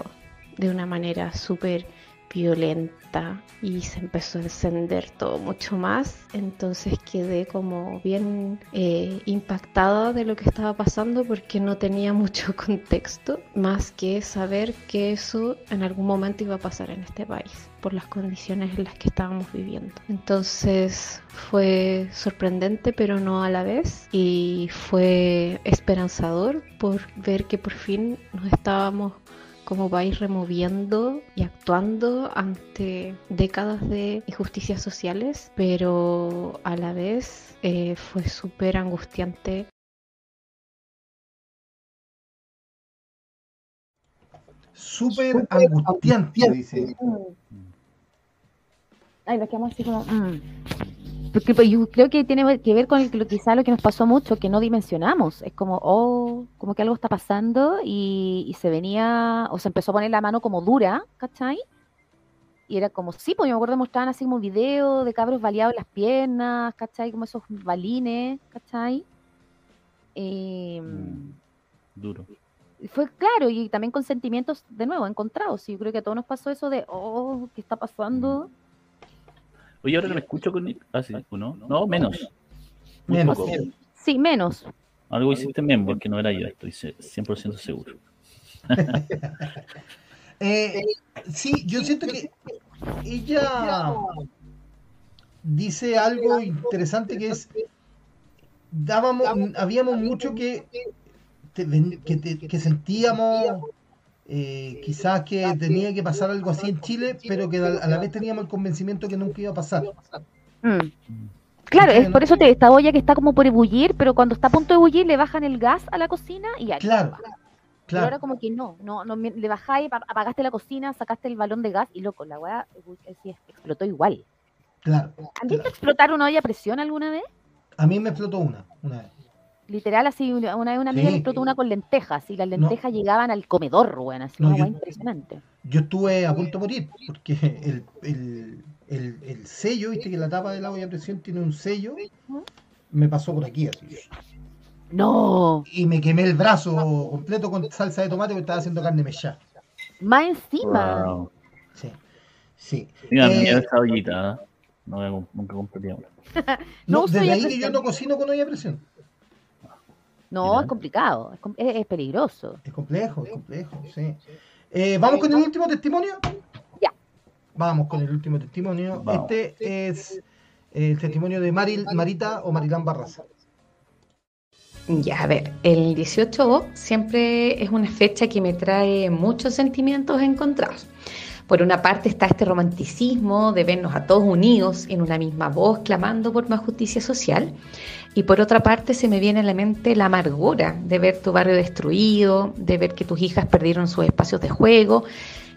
Speaker 7: de una manera súper violenta y se empezó a encender todo mucho más. Entonces quedé como bien eh, impactada de lo que estaba pasando porque no tenía [LAUGHS] mucho contexto más que saber que eso en algún momento iba a pasar en este país por las condiciones en las que estábamos viviendo. Entonces fue sorprendente pero no a la vez y fue esperanzador por ver que por fin nos estábamos como país removiendo y actuando ante décadas de injusticias sociales, pero a la vez eh, fue súper angustiante
Speaker 1: Súper angustiante, dice.
Speaker 2: Ay, nos quedamos así como. mm. Porque pues, yo creo que tiene que ver con el- lo, quizá lo que nos pasó mucho, que no dimensionamos. Es como, oh, como que algo está pasando y, y se venía, o se empezó a poner la mano como dura, ¿cachai? Y era como, sí, pues yo me acuerdo mostraban así como un video de cabros baleados en las piernas, ¿cachai? Como esos balines, ¿cachai? Eh,
Speaker 3: Mm, Duro.
Speaker 2: fue claro, y también con sentimientos de nuevo encontrados. Y yo creo que a todos nos pasó eso de, oh, ¿qué está pasando?
Speaker 3: Oye, ahora que me escucho con. Ah, sí, ¿no? No, menos. Muy
Speaker 1: Menos.
Speaker 3: poco.
Speaker 2: Sí, menos.
Speaker 3: Algo hiciste Memo, porque no era yo, estoy ce- 100% seguro. [LAUGHS]
Speaker 1: Eh, sí, yo siento que ella dice algo interesante que es dábamos, habíamos mucho que te- que, te- que sentíamos eh, quizás que tenía que pasar algo así en Chile, pero que a la vez teníamos el convencimiento que nunca iba a pasar.
Speaker 2: Mm. Claro,
Speaker 1: ¿Cachai,
Speaker 2: es por eso te, esta olla que está como por ebullir, pero cuando está a punto de ebullir le bajan el gas a la cocina y ya.
Speaker 1: Claro,
Speaker 2: Pero ahora
Speaker 1: claro.
Speaker 2: como que no, no, no le bajáis, apa- apagaste la cocina, sacaste el balón de gas y loco, la weá eh, sí, explotó igual.
Speaker 1: Claro.
Speaker 2: ¿Han visto explotar una olla a presión alguna vez?
Speaker 1: A mí me explotó una, una vez.
Speaker 2: Literal, así, una una vez una amiga
Speaker 1: Sí.
Speaker 2: le explotó una con lentejas y las
Speaker 1: No.
Speaker 2: lentejas llegaban al comedor, weón, así
Speaker 1: No,
Speaker 2: una
Speaker 1: yo-
Speaker 2: impresionante.
Speaker 1: Yo estuve a punto de morir, porque el, el, el, el sello, viste que la tapa del agua de presión tiene un sello, me pasó por aquí así.
Speaker 2: No,
Speaker 1: Y me quemé el brazo completo con salsa de tomate porque estaba haciendo carne mechada.
Speaker 2: más encima.
Speaker 3: Wow.
Speaker 1: Sí, sí.
Speaker 3: Mira,
Speaker 1: Eh,
Speaker 3: mira esa ollita, ¿ah? No nunca compraría una. [LAUGHS]
Speaker 2: No
Speaker 1: no, desde ahí que yo no cocino con olla a presión.
Speaker 2: No, es complicado, es, com- es- es peligroso.
Speaker 1: Es complejo, es complejo, sí. Eh, ¿Vamos con el último testimonio?
Speaker 2: Ya.
Speaker 1: Vamos con el último testimonio.
Speaker 3: Vamos.
Speaker 1: Este es el testimonio de Maril, Marita o Marilán Barraza.
Speaker 8: Ya, a ver, el 18 siempre es una fecha que me trae muchos sentimientos encontrados. Por una parte está este romanticismo de vernos a todos unidos en una misma voz clamando por más justicia social. Y por otra parte se me viene a la mente la amargura de ver tu barrio destruido, de ver que tus hijas perdieron sus espacios de juego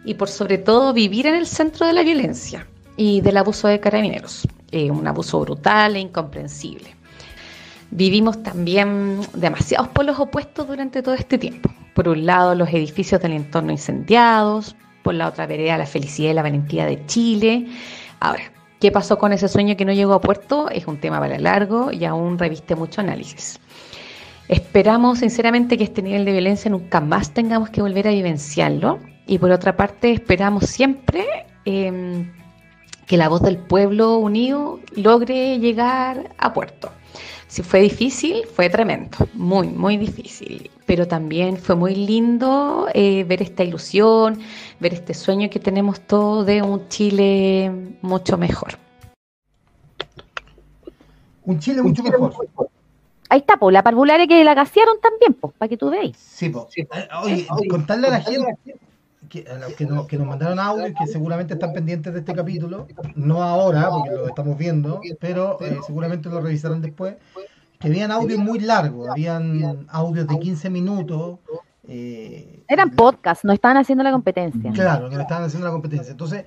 Speaker 8: y por sobre todo vivir en el centro de la violencia y del abuso de carabineros. Eh, un abuso brutal e incomprensible. Vivimos también demasiados polos opuestos durante todo este tiempo. Por un lado, los edificios del entorno incendiados, por la otra vereda, la felicidad y la valentía de Chile. Ahora, ¿qué pasó con ese sueño que no llegó a puerto? Es un tema para largo y aún reviste mucho análisis. Esperamos sinceramente que este nivel de violencia nunca más tengamos que volver a vivenciarlo. Y por otra parte, esperamos siempre em, que la voz del pueblo unido logre llegar a puerto. Si fue difícil, fue tremendo, muy, muy difícil, pero también fue muy lindo eh, ver esta ilusión, ver este sueño que tenemos todos de un Chile mucho mejor.
Speaker 1: Un Chile mucho mejor.
Speaker 2: Ahí está, pues la parvularia que la gasearon también, pues, para que tú veáis.
Speaker 1: Sí, pues. Oye, contarle a la gente que, que, nos, que nos mandaron audio que seguramente están pendientes de este capítulo, no ahora, porque lo estamos viendo, pero eh, seguramente lo revisarán después, que habían audios muy largos, habían audios de 15 minutos.
Speaker 2: Eh, Eran podcasts, no estaban haciendo la competencia.
Speaker 1: Claro, no estaban haciendo la competencia. Entonces,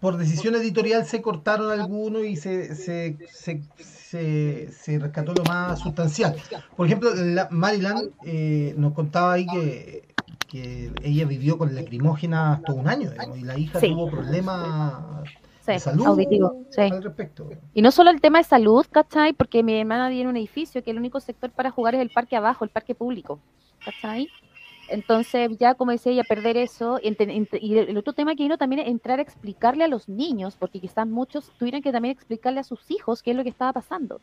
Speaker 1: por decisión editorial se cortaron algunos y se, se, se, se, rescató lo más sustancial. Por ejemplo, la, Maryland eh, nos contaba ahí que que ella vivió con lacrimógenas todo un año y la hija tuvo problemas de salud
Speaker 2: al respecto. Y no solo el tema de salud, ¿cachai? Porque mi hermana vive en un edificio que el único sector para jugar es el parque abajo, el parque público, ¿cachai? Entonces, ya como decía ella, perder eso. Y, el otro tema que vino también es entrar a explicarle a los niños, porque quizás muchos tuvieran que también explicarle a sus hijos qué es lo que estaba pasando.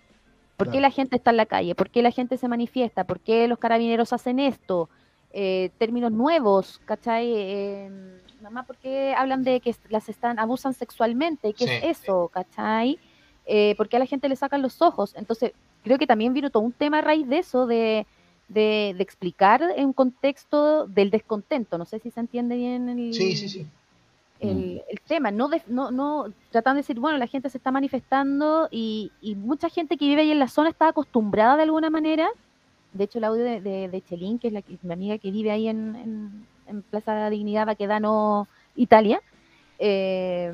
Speaker 2: ¿Por qué la gente está en la calle? ¿Por qué la gente se manifiesta? ¿Por qué los carabineros hacen esto? Eh, términos nuevos, ¿cachai? Eh, mamá, ¿por qué hablan de que las están, abusan sexualmente? ¿Qué es eso, cachai? Eh, ¿Por qué a la gente le sacan los ojos? Entonces, creo que también vino todo un tema a raíz de eso, de, de, explicar en contexto del descontento. No sé si se entiende bien el,
Speaker 1: sí, sí, sí.
Speaker 2: el, el tema. No, no, no tratando de decir, bueno, la gente se está manifestando y, y mucha gente que vive ahí en la zona está acostumbrada de alguna manera de hecho, el audio de, de, Chelín, que es la, mi amiga que vive ahí en, en, Plaza Dignidad, Baquedano, Italia, eh,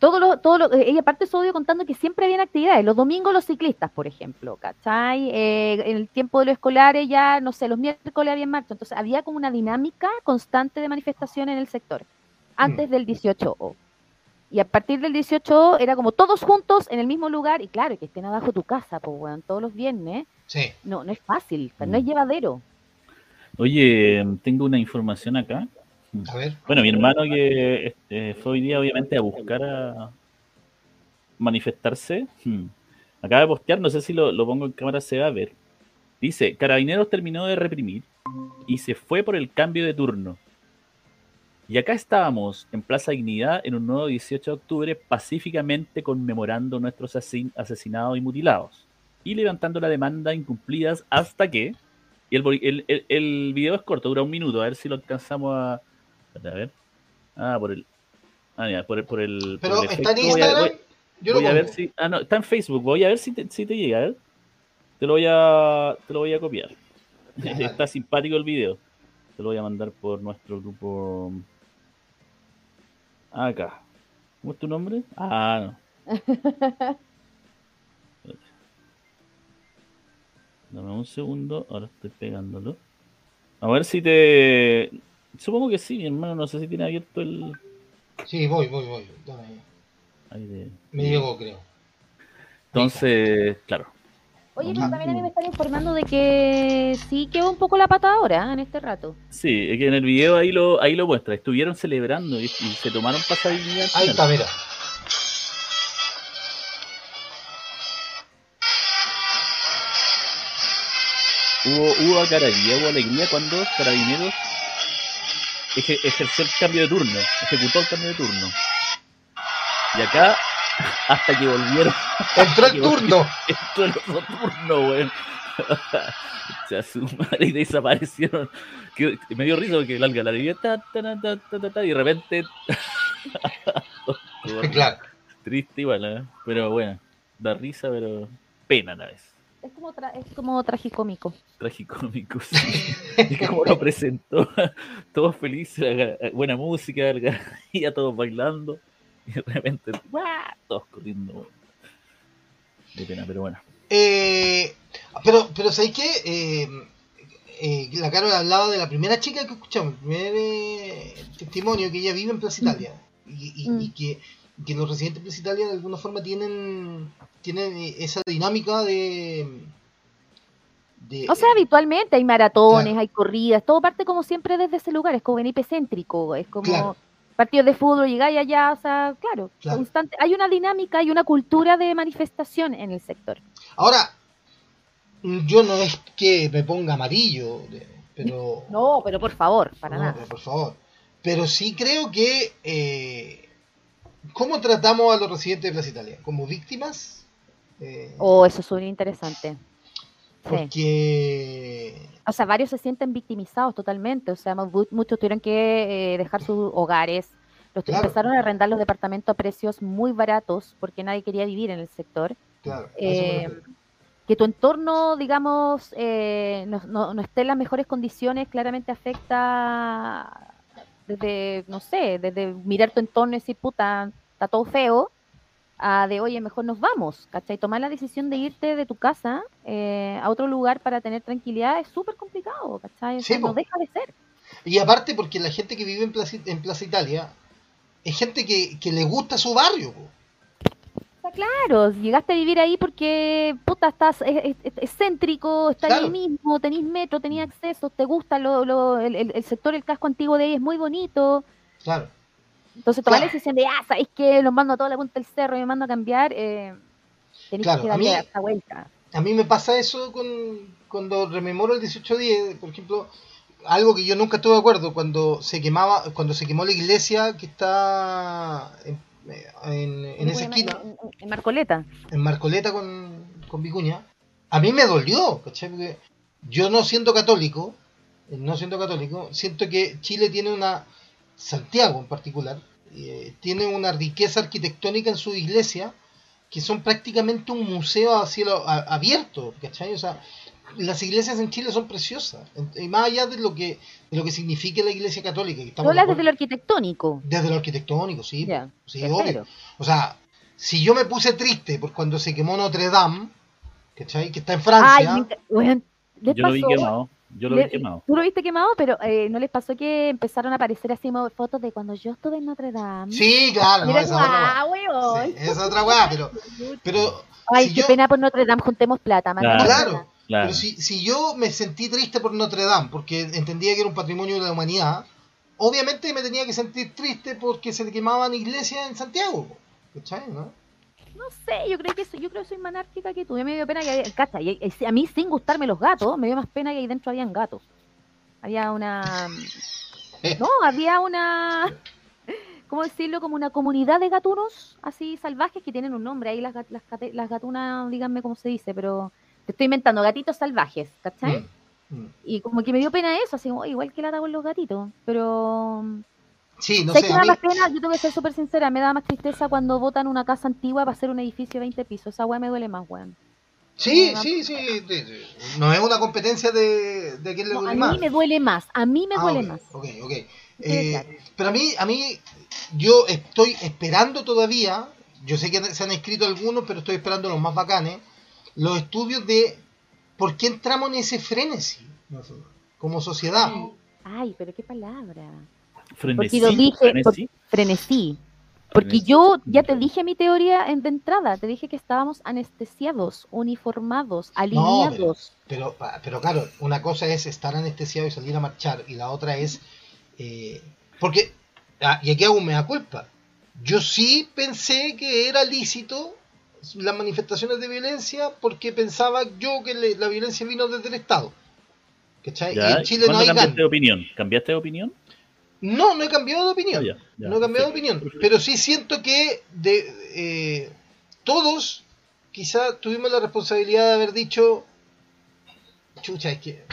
Speaker 2: todo lo, todo lo, ella parte su audio contando que siempre había actividades. Los domingos los ciclistas, por ejemplo, ¿cachai? Eh, en el tiempo de los escolares ya, no sé, los miércoles había marcha. Entonces había como una dinámica constante de manifestación en el sector, antes mm. del 18O. Y a partir del 18 era como todos juntos en el mismo lugar, y claro, que estén abajo de tu casa, pues, bueno, todos los viernes. Sí. No, no es fácil, no es mm. llevadero.
Speaker 3: Oye, tengo una información acá. A ver. Bueno, mi hermano que este, fue hoy día, obviamente, a buscar a manifestarse, hmm, acaba de postear, no sé si lo, lo pongo en cámara, se va a ver. Dice, Carabineros terminó de reprimir y se fue por el cambio de turno. Y acá estábamos en Plaza Dignidad en un nuevo 18 de octubre pacíficamente conmemorando nuestros asesinados y mutilados y levantando la demanda incumplidas hasta que... Y el, el, el, video es corto, dura un minuto, a ver si lo alcanzamos a... A ver. Ah, por el... Ah, ya, por el... Por el
Speaker 1: Pero está en Instagram.
Speaker 3: Voy a, ver si... Ah, no, está en Facebook, voy a ver si te, si te llega, ¿eh? Te lo voy a, te lo voy a copiar. [LAUGHS] está simpático el video. Te lo voy a mandar por nuestro grupo Acá. ¿Cómo es tu nombre? Ah, no. [LAUGHS] Dame un segundo. Ahora estoy pegándolo. A ver si te. Supongo que sí, mi hermano. No sé si tiene abierto el.
Speaker 1: Sí, voy, voy, voy. Ahí Me llegó, creo.
Speaker 3: Entonces, claro.
Speaker 2: Oye, pero también a mí me están informando de que sí quedó un poco la pata ahora, ¿eh? en este rato.
Speaker 3: Sí, es que en el video ahí lo, ahí lo muestra. Estuvieron celebrando y, se tomaron pasadillas.
Speaker 1: Ahí está, mira.
Speaker 3: Hubo, hubo algarabía, hubo alegría cuando Carabineros ejerció el cambio de turno, ejecutó el cambio de turno. Y acá hasta que volvieron.
Speaker 1: Entró el turno.
Speaker 3: Entró el otro turno, weón. [LAUGHS] Se su madre y desaparecieron. Que- me dio risa porque larga la línea ta, ta, ta, ta, ta, ta, ta, y de repente. [LAUGHS] [LAUGHS]
Speaker 1: Claro.
Speaker 3: Triste igual, ¿eh? pero bueno, da risa, pero pena a la vez.
Speaker 2: Es como, tra- es como tragicómico.
Speaker 3: Tragicómico, sí. Y como lo presentó, todos felices, la- buena música, y a todos bailando, [LAUGHS] y de repente, ¡guau! todos corriendo. De pena, pero bueno.
Speaker 1: Eh, pero, pero ¿sabéis qué? Eh, eh, la Carol hablaba de la primera chica que escuchamos, el primer eh, testimonio que ella vive en Plaza Italia. Y, y-
Speaker 2: Mm.
Speaker 1: y que, que los residentes de Plaza Italia de alguna forma tienen, tienen esa dinámica de. de
Speaker 2: O sea, habitualmente hay maratones,
Speaker 1: Claro.
Speaker 2: hay corridas, todo parte como siempre desde ese lugar, es como bien epicéntrico, es como
Speaker 1: Claro.
Speaker 2: Partidos de fútbol, llegáis allá, o sea, claro,
Speaker 1: Claro.
Speaker 2: constante, hay una dinámica, hay una cultura de manifestación en el sector.
Speaker 1: Ahora, yo no es que me ponga amarillo, pero. [LAUGHS]
Speaker 2: No, pero por favor, para
Speaker 1: No,
Speaker 2: nada.
Speaker 1: pero por favor. Pero sí creo que. Eh, ¿Cómo tratamos a los residentes de Plaza Italia? ¿Como víctimas? Eh,
Speaker 2: Oh, eso es súper interesante.
Speaker 1: Porque.
Speaker 2: O sea, varios se sienten victimizados totalmente. O sea, mu- muchos tuvieron que eh, dejar sus hogares. Los
Speaker 1: Claro.
Speaker 2: empezaron a arrendar los departamentos a precios muy baratos porque nadie quería vivir en el sector.
Speaker 1: Claro,
Speaker 2: Eh, que tu entorno, digamos, eh, no, no- no esté en las mejores condiciones, claramente afecta desde, no sé, desde mirar tu entorno y decir, puta, está todo feo, a de, oye, mejor nos vamos, ¿cachai? Tomar la decisión de irte de tu casa eh, a otro lugar para tener tranquilidad es súper complicado, ¿cachai? O
Speaker 1: Sí,
Speaker 2: no deja de ser.
Speaker 1: Y aparte, porque la gente que vive en Plaza, en Plaza Italia es gente que, que le gusta su barrio. po.
Speaker 2: Está claro, llegaste a vivir ahí porque, puta, estás es, es- es- es céntrico, está
Speaker 1: Claro.
Speaker 2: ahí mismo, tenés metro, tenés acceso, te gusta lo, lo- el- el sector, el casco antiguo de ahí es muy bonito.
Speaker 1: Claro.
Speaker 2: Entonces tomar la
Speaker 1: Claro.
Speaker 2: decisión de, ah, ¿sabes qué? Los mando a toda la punta del cerro y me mando a cambiar, eh,
Speaker 1: Claro,
Speaker 2: que darle esta vuelta.
Speaker 1: A mí me pasa eso con, cuando rememoro el 1810, por ejemplo, algo que yo nunca estuve de acuerdo, cuando se quemaba, cuando se quemó la iglesia que está en, en- en esa esquina.
Speaker 2: En, Marcoleta.
Speaker 1: en Marcoleta con, con Vicuña, a mí me dolió, ¿cachai? Porque yo no siendo católico, no siendo católico, siento que Chile tiene una, Santiago en particular, eh, tiene una riqueza arquitectónica en su iglesia que son prácticamente un museo a cielo abierto, ¿cachai? O sea, las iglesias en Chile son preciosas, y más allá de lo que de lo que significa la iglesia católica, que
Speaker 2: Tú
Speaker 1: estamos
Speaker 2: hablas desde lo arquitectónico.
Speaker 1: desde lo arquitectónico, sí,
Speaker 2: Ya,
Speaker 1: sí, obvio. O sea, si yo me puse triste por cuando se quemó Notre Dame, ¿cachai? Que está en Francia.
Speaker 2: Ay, me enca- weón, ¿les
Speaker 3: Yo lo vi
Speaker 2: pasó?
Speaker 3: quemado. Yo lo
Speaker 2: Le-
Speaker 3: vi quemado.
Speaker 2: Tú lo viste quemado, pero eh, ¿no les pasó que empezaron a aparecer así fotos de cuando yo estuve en Notre Dame?
Speaker 1: Sí, claro, no, esa es otra. Sí, esa es otra weá, pero, pero
Speaker 2: Ay,
Speaker 1: si
Speaker 2: qué
Speaker 1: yo-
Speaker 2: pena por Notre Dame, juntemos plata.
Speaker 1: Claro.
Speaker 2: plata.
Speaker 3: Claro.
Speaker 1: Pero si, si yo me sentí triste por Notre Dame, porque entendía que era un patrimonio de la humanidad, obviamente me tenía que sentir triste porque se quemaban iglesias en Santiago. ¿Cachai? ¿no?
Speaker 2: No sé, yo creo que soy, yo creo que soy más anárquica que tú. A mí me dio pena que había- cacha, y- y- a mí sin gustarme los gatos, me dio más pena que ahí dentro habían gatos. Había una [LAUGHS] no, había una ¿cómo decirlo? como una comunidad de gatunos así salvajes que tienen un nombre. Ahí las, las, gatunas, díganme cómo se dice, pero te estoy inventando, gatitos salvajes, ¿cachai?
Speaker 1: Mm, mm.
Speaker 2: Y como que me dio pena eso, así "Oh, igual que la con los gatitos, pero
Speaker 1: Sí, no
Speaker 2: ¿Sabes
Speaker 1: sé.
Speaker 2: qué
Speaker 1: A
Speaker 2: me da
Speaker 1: mí,
Speaker 2: más pena? Yo tengo que ser súper sincera, me da más tristeza cuando botan una casa antigua para hacer un edificio de 20 pisos. Esa weá me duele más, weón.
Speaker 1: sí, sí, sí. de- no es una competencia de, de quién le
Speaker 2: No,
Speaker 1: duele
Speaker 2: a mí
Speaker 1: más.
Speaker 2: me duele más, a mí me
Speaker 1: Ah,
Speaker 2: duele
Speaker 1: ok,
Speaker 2: más.
Speaker 1: Ok, ok.
Speaker 2: Sí,
Speaker 1: Eh, pero a mí, a mí, yo estoy esperando todavía, yo sé que se han escrito algunos, pero estoy esperando los más bacanes, los estudios de por qué entramos en ese frenesí como sociedad.
Speaker 2: Ay, pero qué palabra.
Speaker 3: Frenesí,
Speaker 2: lo dije,
Speaker 3: frenesí.
Speaker 2: Frenesí. Porque
Speaker 3: Frenesí.
Speaker 2: yo ya te dije mi teoría en, de entrada, te dije que estábamos anestesiados, uniformados, alineados.
Speaker 1: Pero, pero claro, una cosa es estar anestesiado y salir a marchar, y la otra es. eh, porque, ah, y aquí hago un mea culpa. Yo sí pensé que era lícito las manifestaciones de violencia porque pensaba yo que le- la violencia vino desde el Estado. ¿Cachai? Y
Speaker 3: Ya,
Speaker 1: en Chile no
Speaker 3: ¿Cuándo
Speaker 1: hay
Speaker 3: cambiaste
Speaker 1: GAN.
Speaker 3: de opinión? ¿Cambiaste de opinión?
Speaker 1: No, no he cambiado de opinión.
Speaker 3: Ah, ya, ya,
Speaker 1: no he cambiado de opinión. Pero sí siento que de eh, todos quizá tuvimos la responsabilidad de haber dicho, chucha, es que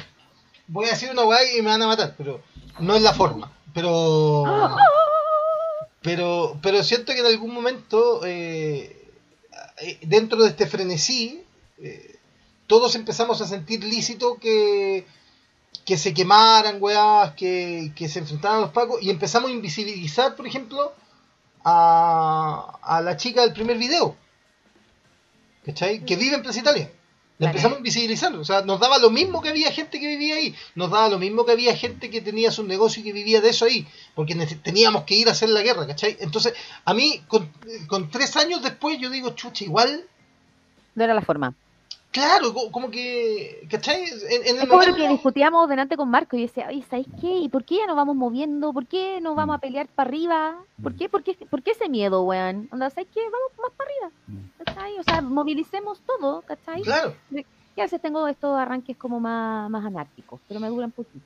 Speaker 1: voy a decir una weá y me van a matar, pero no es la forma. Pero pero pero siento que en algún momento eh, eh, dentro de este frenesí eh, todos empezamos a sentir lícito que que se quemaran weas, que, que se enfrentaran a los pacos y empezamos a invisibilizar, por ejemplo, a, a la chica del primer video. ¿Cachai? Que vive en Plaza Italia. La empezamos a invisibilizar. O sea, nos daba lo mismo que había gente que vivía ahí. Nos daba lo mismo que había gente que tenía su negocio y que vivía de eso ahí. Porque teníamos que ir a hacer la guerra, ¿cachai? Entonces, a mí, con, con tres años después, yo digo, chucha, igual,
Speaker 2: No era la forma.
Speaker 1: Claro, co- como que, ¿cachai? En, en el
Speaker 2: Es como lo que discutíamos delante con Marco y yo decía, oye, ¿sabéis qué? ¿Y por qué ya nos vamos moviendo? ¿Por qué no vamos a pelear para arriba? ¿Por qué, por qué, por qué ese miedo, weón? Onda, ¿sabéis qué? Vamos más para arriba. ¿Cachai? O sea, movilicemos todo, ¿cachai?
Speaker 1: Claro.
Speaker 2: Y a veces tengo estos arranques como más, más anárquicos, pero me duran poquito.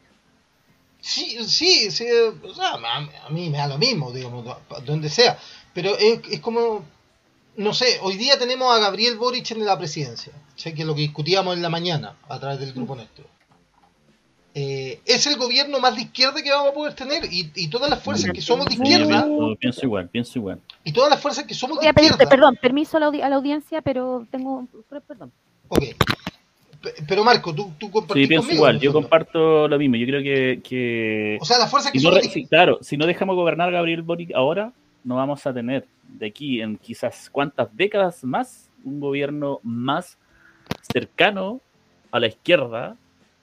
Speaker 1: Sí, sí, sí, o sea, a, mí me da lo mismo, digamos, do- donde sea. Pero es, es como, no sé, hoy día tenemos a Gabriel Boric en la presidencia, ¿sí? que es lo que discutíamos en la mañana a través del grupo nuestro. Eh, es el gobierno más de izquierda que vamos a poder tener y, y todas las fuerzas que somos de
Speaker 3: Sí,
Speaker 1: izquierda
Speaker 3: pienso, pienso igual, pienso igual.
Speaker 1: y todas las fuerzas que somos de
Speaker 2: pedir,
Speaker 1: izquierda.
Speaker 2: perdón, permiso a la, audi- a la audiencia, pero tengo, perdón.
Speaker 1: Ok. Pe- Pero Marco, tú, tú compartís
Speaker 3: Sí, pienso
Speaker 1: conmigo,
Speaker 3: igual, yo comparto lo mismo. Yo creo que, que
Speaker 1: O sea, las fuerzas que
Speaker 3: si
Speaker 1: somos de
Speaker 3: claro, si no dejamos gobernar a Gabriel Boric ahora, no vamos a tener de aquí en quizás cuántas décadas más un gobierno más cercano a la izquierda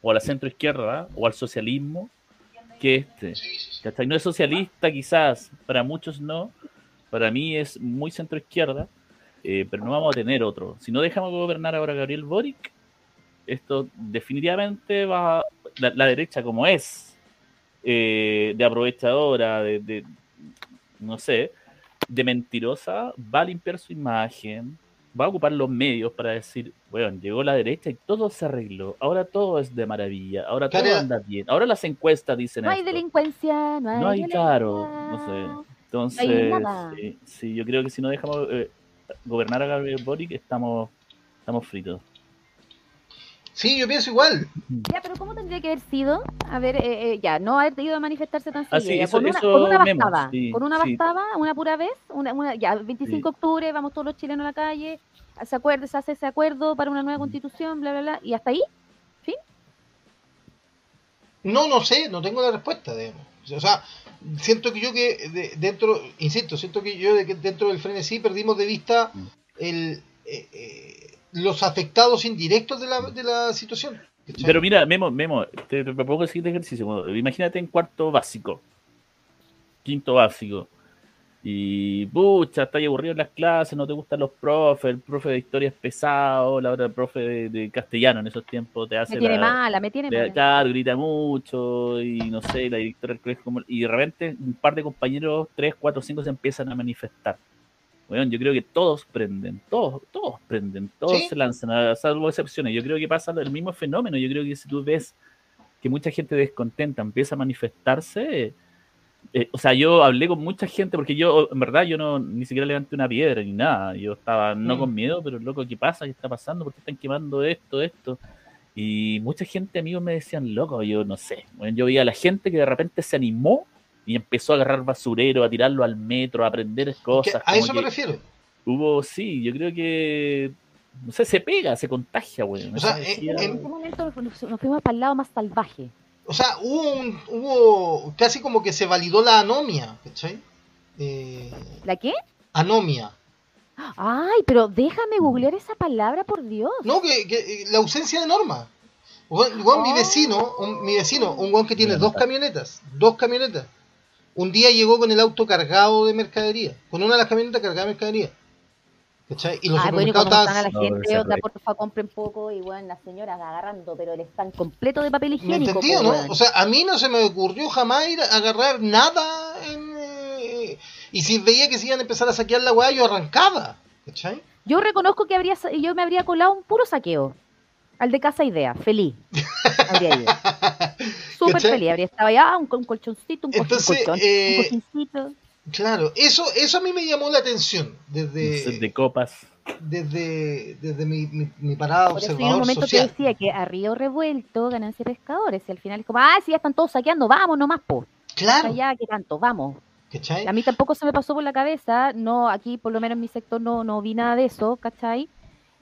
Speaker 3: o a la centroizquierda o al socialismo que este. ¿Cachai? No es socialista quizás, para muchos no, para mí es muy centroizquierda, eh, pero no vamos a tener otro. Si no dejamos gobernar ahora a Gabriel Boric, esto definitivamente va, la, la derecha como es, eh, de aprovechadora, de, de- no sé, de mentirosa, va a limpiar su imagen, va a ocupar los medios para decir, bueno, llegó la derecha y todo se arregló, ahora todo es de maravilla, ahora todo anda bien, ahora las encuestas dicen
Speaker 2: No hay
Speaker 3: esto.
Speaker 2: delincuencia, no hay,
Speaker 3: No hay,
Speaker 2: violencia.
Speaker 3: claro, no sé. Entonces,
Speaker 2: nada.
Speaker 3: sí, sí, yo creo que si no dejamos eh, gobernar a Gabriel Boric, estamos, estamos fritos.
Speaker 1: Sí, yo pienso igual.
Speaker 2: Ya, pero ¿cómo tendría que haber sido? A ver, eh, eh, ya, no haber ido a manifestarse tan
Speaker 3: Ah,
Speaker 2: seguido.
Speaker 3: sí,
Speaker 2: ya,
Speaker 3: eso-
Speaker 2: con, una, con bastaba,
Speaker 3: sí,
Speaker 2: con una
Speaker 3: sí.
Speaker 2: bastaba, una pura vez, una, una, ya, el 25 de octubre, vamos todos los chilenos a la calle, se acuerda, se hace ese acuerdo para una nueva constitución, bla, bla, bla, y hasta ahí,
Speaker 1: No, no sé, no tengo la respuesta, digamos. O sea, siento que yo que de- dentro, insisto, siento que yo de que dentro del frenesí perdimos de vista el, eh, eh, los afectados indirectos de la, de la situación. ¿cachai?
Speaker 3: Pero mira, Memo, Memo, te te propongo el siguiente ejercicio. Bueno, Imagínate en cuarto básico, quinto básico, y pucha, estás aburrido en las clases, no te gustan los profes, el profe de historia es pesado, la otra profe de, de castellano en esos tiempos te hace
Speaker 2: me tiene
Speaker 3: la-
Speaker 2: mala, me tiene
Speaker 3: le-
Speaker 2: mala.
Speaker 3: claro, grita mucho y no sé, la directora del colegio como- y de repente un par de compañeros, tres, cuatro, cinco se empiezan a manifestar. Bueno, yo creo que todos prenden, todos, todos prenden, todos
Speaker 1: Sí.
Speaker 3: se lanzan, a- salvo excepciones. Yo creo que pasa el mismo fenómeno. Yo creo que si tú ves que mucha gente descontenta empieza a manifestarse, eh, o sea, yo hablé con mucha gente porque yo, en verdad, yo no ni siquiera levanté una piedra ni nada. Yo estaba no
Speaker 1: Mm.
Speaker 3: con miedo, pero loco, ¿qué pasa? ¿Qué está pasando? ¿Por qué están quemando esto, esto? Y mucha gente, amigos, me decían, loco, yo no sé. Bueno, yo veía a la gente que de repente se animó y empezó a agarrar basurero, a tirarlo al metro, a aprender cosas.
Speaker 1: a eso me refiero.
Speaker 3: Hubo, sí, yo creo que, no sé, se pega, se contagia, güey.
Speaker 1: O sea, en-
Speaker 2: En ese momento nos, fuimos para el lado más salvaje.
Speaker 1: O sea, hubo, un, hubo casi como que se validó la anomia, ¿cachai? Eh,
Speaker 2: ¿La qué?
Speaker 1: anomia.
Speaker 2: Ay, pero déjame googlear esa palabra, por Dios.
Speaker 1: No, que, que, eh, la ausencia de norma. Weón, mi
Speaker 2: Oh.
Speaker 1: vecino, un- mi vecino, un weón que tiene dos camionetas, dos camionetas. Un día llegó con el auto cargado de mercadería, con una de las camionetas cargada de mercadería. ¿Cachai? Y los
Speaker 2: Ah, bueno, y cuando están a la
Speaker 3: No,
Speaker 2: gente, onda,
Speaker 3: re-
Speaker 2: porfa, compren poco, y bueno, las señoras agarrando, pero el stand completo de papel
Speaker 1: ¿Me
Speaker 2: higiénico.
Speaker 1: entendido,
Speaker 2: po,
Speaker 1: no? O sea, a mí no se me ocurrió jamás ir a agarrar nada en, eh, y si veía que se iban a empezar a saquear la weá, yo arrancaba. ¿Cachai?
Speaker 2: Yo reconozco que habría, sa- yo me habría colado un puro saqueo. Al de Casa Idea, feliz. Habría [LAUGHS] ido. Súper feliz. Habría estado allá, un, un colchoncito, un, un
Speaker 1: Entonces,
Speaker 2: colchón,
Speaker 1: eh,
Speaker 2: un colchoncito.
Speaker 1: Claro, eso, eso a mí me llamó la atención desde,
Speaker 3: de copas.
Speaker 1: desde, desde mi, mi, mi parada
Speaker 2: Por eso yo en un
Speaker 1: observador
Speaker 2: momento
Speaker 1: social.
Speaker 2: te decía que a río revuelto, ganancia de pescadores. Y al final es como, ah, si ya están todos saqueando, vamos nomás, po.
Speaker 1: Claro,
Speaker 2: Allá, que tanto, vamos.
Speaker 1: ¿cachai?
Speaker 2: A mí tampoco se me pasó por la cabeza, no, aquí por lo menos en mi sector no, no vi nada de eso, ¿cachai?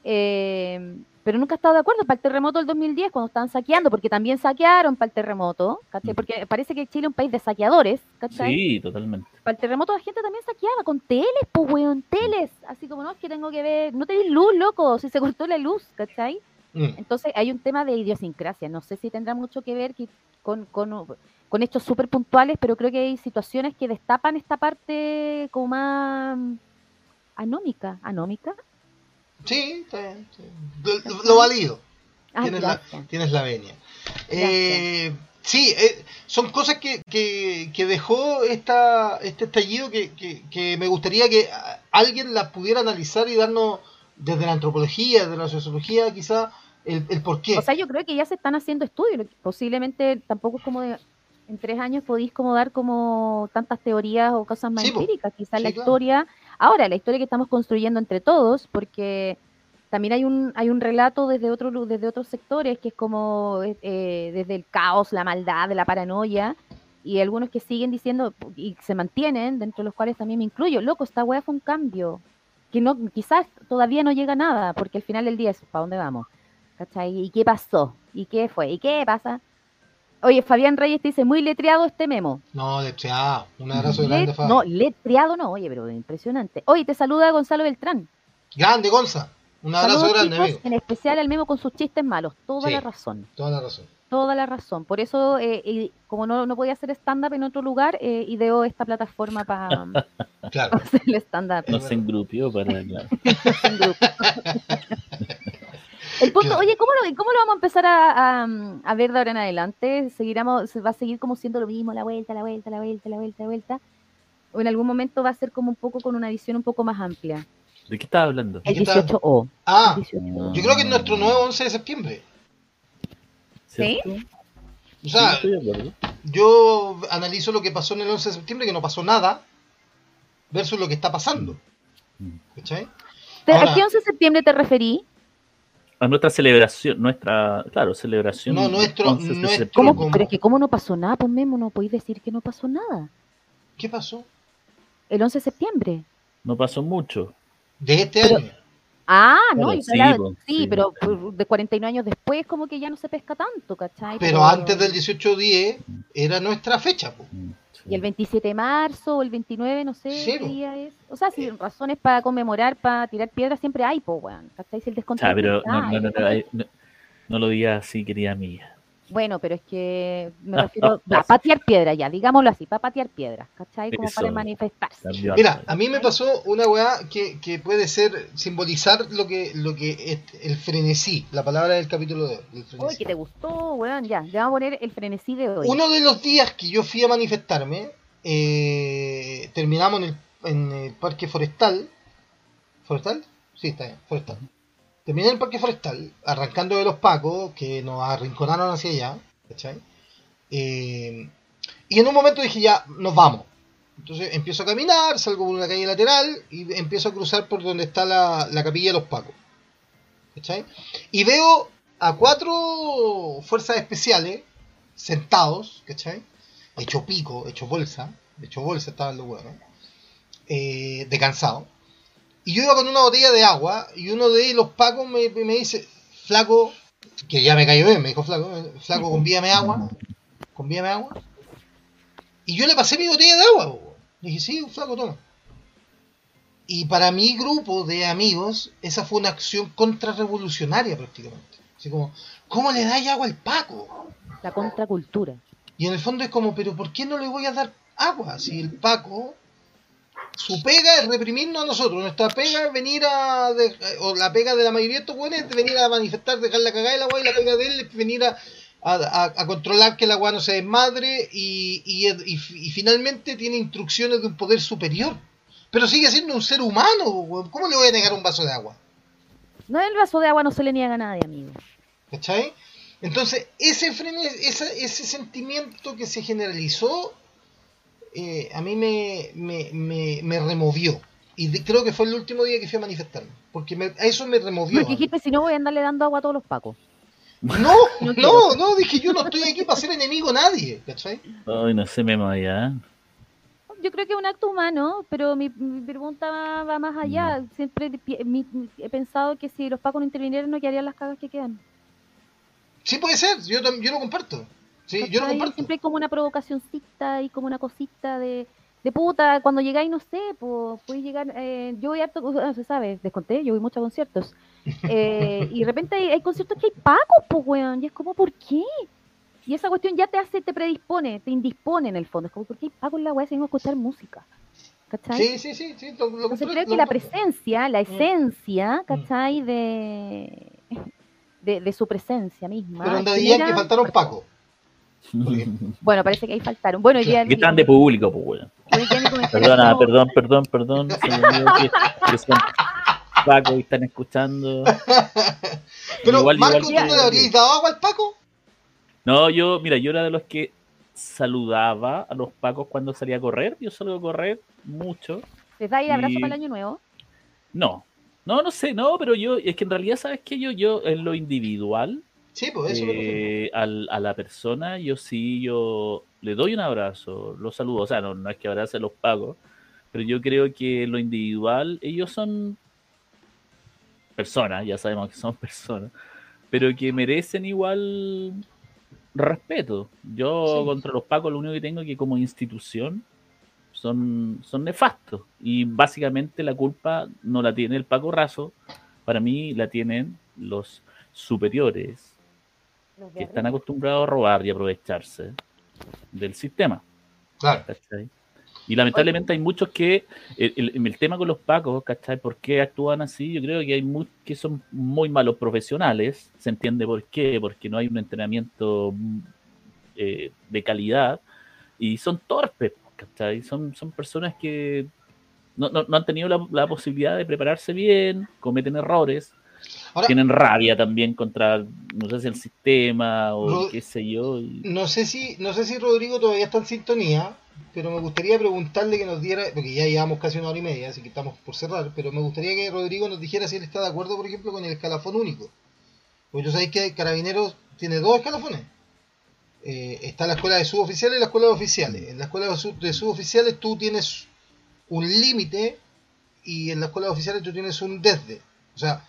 Speaker 2: Eh, pero nunca he estado de acuerdo para el terremoto del 2010 cuando estaban saqueando, porque también saquearon para el terremoto, ¿cachai?
Speaker 3: Mm.
Speaker 2: Porque parece que Chile es un país de saqueadores, ¿cachai?
Speaker 3: Sí, totalmente.
Speaker 2: Para el terremoto la gente también saqueaba con teles, pues weón, teles, así como no, es que tengo que ver, no tenéis luz, loco, si se cortó la luz, ¿cachai?
Speaker 1: Mm.
Speaker 2: Entonces hay un tema de idiosincrasia. No sé si tendrá mucho que ver que- con, con, con hechos súper puntuales, pero creo que hay situaciones que destapan esta parte como más anómica. ¿Anómica?
Speaker 1: Sí, está bien, sí. Lo, lo- valido.
Speaker 2: Ah,
Speaker 1: tienes, la, tienes la venia. Eh, sí, eh, son cosas que, que, que dejó esta, este estallido que, que, que me gustaría que alguien las pudiera analizar y darnos desde la antropología, desde la sociología, quizá el, el por qué.
Speaker 2: O sea, yo creo que ya se están haciendo estudios. Posiblemente tampoco es como de, en tres años podéis como dar como tantas teorías o cosas más
Speaker 1: Sí,
Speaker 2: empíricas. Quizás
Speaker 1: Sí,
Speaker 2: la
Speaker 1: claro.
Speaker 2: historia, ahora la historia que estamos construyendo entre todos, porque también hay un hay un relato desde otro desde otros sectores que es como eh, eh, desde el caos, la maldad, la paranoia. Y algunos que siguen diciendo y se mantienen, dentro de los cuales también me incluyo, loco, esta weá fue un cambio, que no, quizás todavía no llega a nada, porque al final del día es, ¿para dónde vamos? ¿Cachai? ¿Y qué pasó? ¿Y qué fue? ¿Y qué pasa? Oye, Fabián Reyes te dice, muy letreado este memo.
Speaker 1: No, ah, un abrazo grande, Fabi.
Speaker 2: no, letreado no, oye, pero impresionante. Oye, te saluda Gonzalo Beltrán.
Speaker 1: Grande, Gonza. Un abrazo
Speaker 2: Saludos,
Speaker 1: grande,
Speaker 2: chicos,
Speaker 1: amigo.
Speaker 2: En especial al memo con sus chistes malos. Toda
Speaker 1: Sí.
Speaker 2: la razón.
Speaker 1: Toda la razón.
Speaker 2: Toda la razón. Por eso, eh, y como no, no podía hacer stand-up en otro lugar, eh, ideó esta plataforma para [LAUGHS]
Speaker 1: Claro. [LAUGHS]
Speaker 2: hacer el stand-up.
Speaker 3: No se engrupió para. Claro. [LAUGHS]
Speaker 2: en grupo. El punto,
Speaker 1: Claro.
Speaker 2: oye, ¿cómo lo, ¿cómo lo vamos a empezar a, a, a ver de ahora en adelante? ¿Seguiremos, se ¿Va a seguir como siendo lo mismo, la vuelta, la vuelta, la vuelta, la vuelta, la vuelta? ¿O en algún momento va a ser como un poco con una visión un poco más amplia?
Speaker 3: ¿De qué estás hablando?
Speaker 2: El
Speaker 1: qué tal?
Speaker 2: 18O.
Speaker 1: Ah,
Speaker 2: el 18O.
Speaker 1: yo creo que es nuestro nuevo 11 de septiembre.
Speaker 2: ¿Sí?
Speaker 3: ¿Cierto?
Speaker 1: O sea,
Speaker 3: Sí,
Speaker 1: yo analizo lo que pasó en el 11 de septiembre, que no pasó nada, versus lo que está pasando. ¿Cachai?
Speaker 2: ¿Te-
Speaker 1: Ahora-
Speaker 2: ¿A qué 11 de septiembre te referí?
Speaker 3: A nuestra celebración, nuestra, claro, celebración.
Speaker 1: No, nuestro-
Speaker 3: 11 de
Speaker 1: nuestro-
Speaker 3: septiembre.
Speaker 2: ¿Cómo?
Speaker 1: como-
Speaker 2: Pero es que ¿cómo no pasó nada? Pues Memo, no podéis decir que no pasó nada.
Speaker 1: ¿Qué pasó?
Speaker 2: El 11 de septiembre.
Speaker 3: No pasó mucho.
Speaker 1: De este
Speaker 2: Pero-
Speaker 1: año.
Speaker 2: Ah, no,
Speaker 3: Claro,
Speaker 2: yo
Speaker 3: sí,
Speaker 2: hablaba-
Speaker 3: po,
Speaker 2: sí,
Speaker 3: sí.
Speaker 2: pero pues, de 49 años después como que ya no se pesca tanto, ¿cachai?
Speaker 1: Pero antes del 18-10 era nuestra fecha. po.
Speaker 3: Mm.
Speaker 2: Y el 27 de marzo o el 29, no sé
Speaker 1: Sí,
Speaker 2: qué día es. O sea, si razones para conmemorar, para tirar piedras, siempre hay, po, weón. ¿Cachai? Si el descontento.
Speaker 3: pero no, no lo digas así, querida mía.
Speaker 2: Bueno, pero es que me [LAUGHS] refiero a patear piedras ya, digámoslo así, para patear piedras, ¿cachai? Como para manifestarse.
Speaker 1: Mira, a mí me pasó una weá que, que puede ser simbolizar lo que, lo que es el frenesí, la palabra del capítulo de hoy.
Speaker 2: Uy, que te gustó, weón, ya. Le vamos a poner el frenesí de hoy.
Speaker 1: Uno de los días que yo fui a manifestarme, eh, terminamos en el, en el parque forestal. ¿Forestal? Sí, está bien, forestal. Terminé en el parque forestal, arrancando de los pacos, que nos arrinconaron hacia allá. ¿cachai? Eh, y en un momento dije, ya, nos vamos. Entonces empiezo a caminar, salgo por una calle lateral y empiezo a cruzar por donde está la, la capilla de los pacos. ¿cachai? Y veo a cuatro fuerzas especiales sentados, ¿cachai? Hecho pico, hecho bolsa, hecho bolsa estaban los huevos, eh, de cansado. Y yo iba con una botella de agua y uno de los pacos me, me dice, flaco, que ya me cayó bien, me dijo flaco, flaco, convíame agua, convíame agua. Y yo le pasé mi botella de agua, po. le dije, sí, flaco, toma. Y para mi grupo de amigos, esa fue una acción contrarrevolucionaria prácticamente. Así como, ¿cómo le dais agua al Paco?
Speaker 2: La contracultura.
Speaker 1: Y en el fondo es como, pero ¿por qué no le voy a dar agua? Si el Paco, su pega es reprimirnos a nosotros, nuestra pega es venir a, de- o la pega de la mayoría de estos buenos es venir a manifestar, dejar la cagada del agua y la pega de él es venir a, a, controlar que el agua no se desmadre y, y, y, y finalmente tiene instrucciones de un poder superior. Pero sigue siendo un ser humano, weón. ¿cómo le voy a negar un vaso de agua?
Speaker 2: No, el vaso de agua no se le niega a nadie, amigo.
Speaker 1: ¿Cachai? Entonces, ese, frene, esa- ese sentimiento que se generalizó, eh, a mí me, me, me, me removió. Y de- creo que fue el último día que fui a manifestarme. Porque me- a eso me removió.
Speaker 2: Porque dijiste, si no voy a andarle dando agua a todos los pacos.
Speaker 1: No,
Speaker 2: No
Speaker 1: no, no, dije yo no estoy aquí para ser enemigo de nadie, ¿cachai?
Speaker 3: Ay, no sé, Memo, allá.
Speaker 2: Yo creo que es un acto humano, pero mi, mi pregunta va, va más allá. Siempre pi- mi- mi- he pensado que si los pacos no intervinieran, no quedarían las cagas que quedan.
Speaker 1: Sí puede ser, yo, yo lo comparto. Sí, yo lo
Speaker 2: ¿Cachai?
Speaker 1: comparto.
Speaker 2: Siempre hay como una provocacióncita y como una cosita de, de puta. Cuando llegáis, no sé, pues puedes llegar. eh, yo voy harto, uh, se sabe, les conté, yo voy mucho a conciertos. Eh, y de repente hay, hay conciertos que hay pacos, pues, weón. Y es como, ¿por qué? Y esa cuestión ya te hace, te predispone, te indispone en el fondo. Es como, ¿por qué hay pacos en la weá si a escuchar música? ¿Cachai?
Speaker 1: Sí, sí, sí, sí, lo, lo
Speaker 2: Entonces creo que
Speaker 1: lo
Speaker 2: la presencia, la
Speaker 1: Mm.
Speaker 2: esencia, ¿cachai? De, de, de su presencia misma.
Speaker 1: Pero donde veían que faltaron Paco. [LAUGHS]
Speaker 2: Bueno, parece que ahí faltaron. Bueno, hoy día-
Speaker 3: ¿Qué tan de público, pues, Perdona, perdón, perdón, perdón. se me olvidó que, que son Paco y están escuchando.
Speaker 1: Pero,
Speaker 3: Igual-
Speaker 1: Marco,
Speaker 3: igual
Speaker 1: ¿tú le habrías dado agua al Paco?
Speaker 3: No, yo, mira, yo era de los que saludaba a los Pacos cuando salía a correr. Yo salgo a correr mucho.
Speaker 2: ¿Les da ir abrazo
Speaker 3: Y-
Speaker 2: para el año nuevo?
Speaker 3: No, no, no sé, no, pero yo, es que en realidad, ¿sabes qué? Yo, yo en lo individual,
Speaker 1: Sí, pues eso me
Speaker 3: eh, al- a la persona, yo sí, yo le doy un abrazo, lo saludo, o sea, no, no es que abrace a los pagos, pero yo creo que lo individual, ellos son personas, ya sabemos que son [LAUGHS] personas, pero que merecen igual respeto. Yo
Speaker 1: Sí.
Speaker 3: contra los pacos lo único que tengo es que como institución son, son nefastos y básicamente la culpa no la tiene el Paco Razo, para mí la tienen los superiores que están acostumbrados a robar y aprovecharse del sistema.
Speaker 1: Claro.
Speaker 3: ¿cachai? Y lamentablemente hay muchos que, el, el- el tema con los pacos, ¿cachai? ¿Por qué actúan así? Yo creo que hay muchos que son muy malos profesionales, se entiende por qué, porque no hay un entrenamiento mm, eh, de calidad y son torpes, ¿cachai? Son, son personas que no, no- no han tenido la, la posibilidad de prepararse bien, cometen errores,
Speaker 1: Ahora,
Speaker 3: tienen rabia también contra, no sé si el sistema o qué sé yo. y-
Speaker 1: no sé si no sé si Rodrigo todavía está en sintonía, pero me gustaría preguntarle que nos diera, porque ya llevamos casi una hora y media, así que estamos por cerrar, pero me gustaría que Rodrigo nos dijera si él está de acuerdo, por ejemplo, con el escalafón único. Porque tú sabéis que Carabineros tiene dos escalafones. Eh, está la escuela de suboficiales y la escuela de oficiales. En la escuela de sub- de suboficiales tú tienes un límite y en la escuela de oficiales tú tienes un desde. O sea,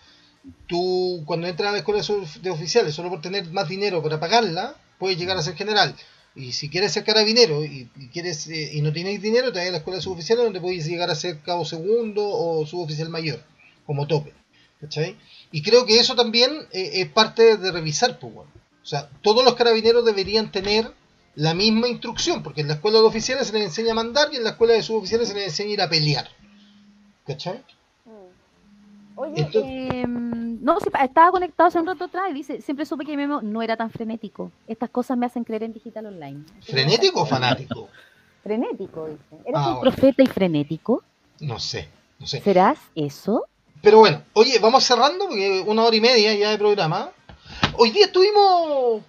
Speaker 1: tú cuando entras a la escuela de oficiales solo por tener más dinero para pagarla, puedes llegar a ser general. Y si quieres ser carabinero y, quieres eh, y no tienes dinero, te vas a la escuela de suboficiales donde puedes llegar a ser cabo segundo o suboficial mayor, como tope. ¿Cachai? Y creo que eso también eh, es parte de revisar, pues bueno. O sea, todos los carabineros deberían tener la misma instrucción, porque en la escuela de oficiales se les enseña a mandar y en la escuela de suboficiales se les enseña a ir a pelear. ¿Cachai?
Speaker 2: Oye,
Speaker 1: Entonces-
Speaker 2: em, no, estaba conectado hace un rato atrás y dice, siempre supe que Memo no era tan frenético. Estas cosas me hacen creer en digital online.
Speaker 1: ¿Frenético o fanático? [LAUGHS]
Speaker 2: Frenético, dice. ¿Eres
Speaker 1: Ah,
Speaker 2: un
Speaker 1: bueno.
Speaker 2: profeta y frenético?
Speaker 1: No sé, no sé.
Speaker 2: ¿Serás eso?
Speaker 1: Pero bueno, oye, vamos cerrando porque una hora y media ya de programa. Hoy día estuvimos.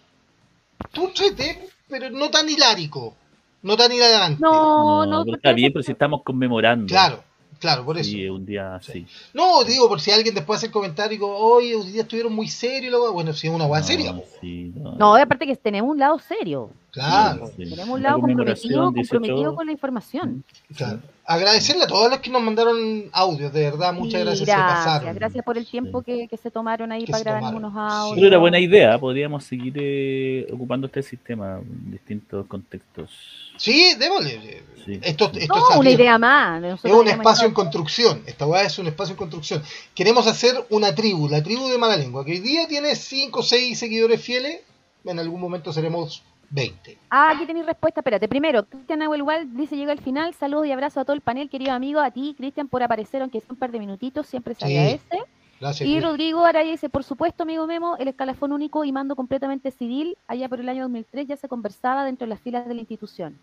Speaker 1: Un chete, pero no tan hilárico. No tan hilarante.
Speaker 2: No, no,
Speaker 3: pero
Speaker 2: porque
Speaker 3: está bien, pero si estamos conmemorando.
Speaker 1: Claro, claro, por eso.
Speaker 3: Sí, un día así.
Speaker 1: No, digo, por si alguien después hace el comentario y digo, oye, hoy día estuvieron muy serios. y Bueno, si es una hueá seria.
Speaker 3: No, sí, no.
Speaker 2: No, y aparte que tenemos un lado serio.
Speaker 1: Claro,
Speaker 3: Sí.
Speaker 2: Tenemos un
Speaker 3: La
Speaker 2: lado comprometido,
Speaker 3: 18.
Speaker 2: comprometido con la información.
Speaker 1: claro. Agradecerle a todos los que nos mandaron audios, de verdad, muchas gracias, se
Speaker 2: gracias,
Speaker 1: pasaron.
Speaker 2: gracias por el tiempo que, que se tomaron ahí
Speaker 1: Que
Speaker 2: para grabar
Speaker 1: tomaron.
Speaker 2: unos audios.
Speaker 3: Pero era buena idea, podríamos seguir eh, ocupando este sistema en distintos contextos.
Speaker 1: Sí, démosle.
Speaker 3: Sí.
Speaker 1: Esto, esto
Speaker 2: No,
Speaker 1: es
Speaker 2: una idea más.
Speaker 1: Es un espacio en construcción. Esta weá es un espacio en construcción. Queremos hacer una tribu, la tribu de Mala Lengua, que hoy día tiene 5 o 6 seguidores fieles. En algún momento seremos 20.
Speaker 2: Ah, aquí tenéis respuesta. Espérate. Primero, Cristian Abuelwal dice: Llega al final. Saludos y abrazos a todo el panel, querido amigo. A ti, Cristian, por aparecer, aunque sea un par de minutitos. Siempre se
Speaker 1: Sí.
Speaker 2: agradece.
Speaker 1: Gracias.
Speaker 2: Y
Speaker 1: Chris.
Speaker 2: Rodrigo Araya dice: Por supuesto, amigo Memo, el escalafón único y mando completamente civil. Allá por el año 2003 ya se conversaba dentro de las filas de la institución.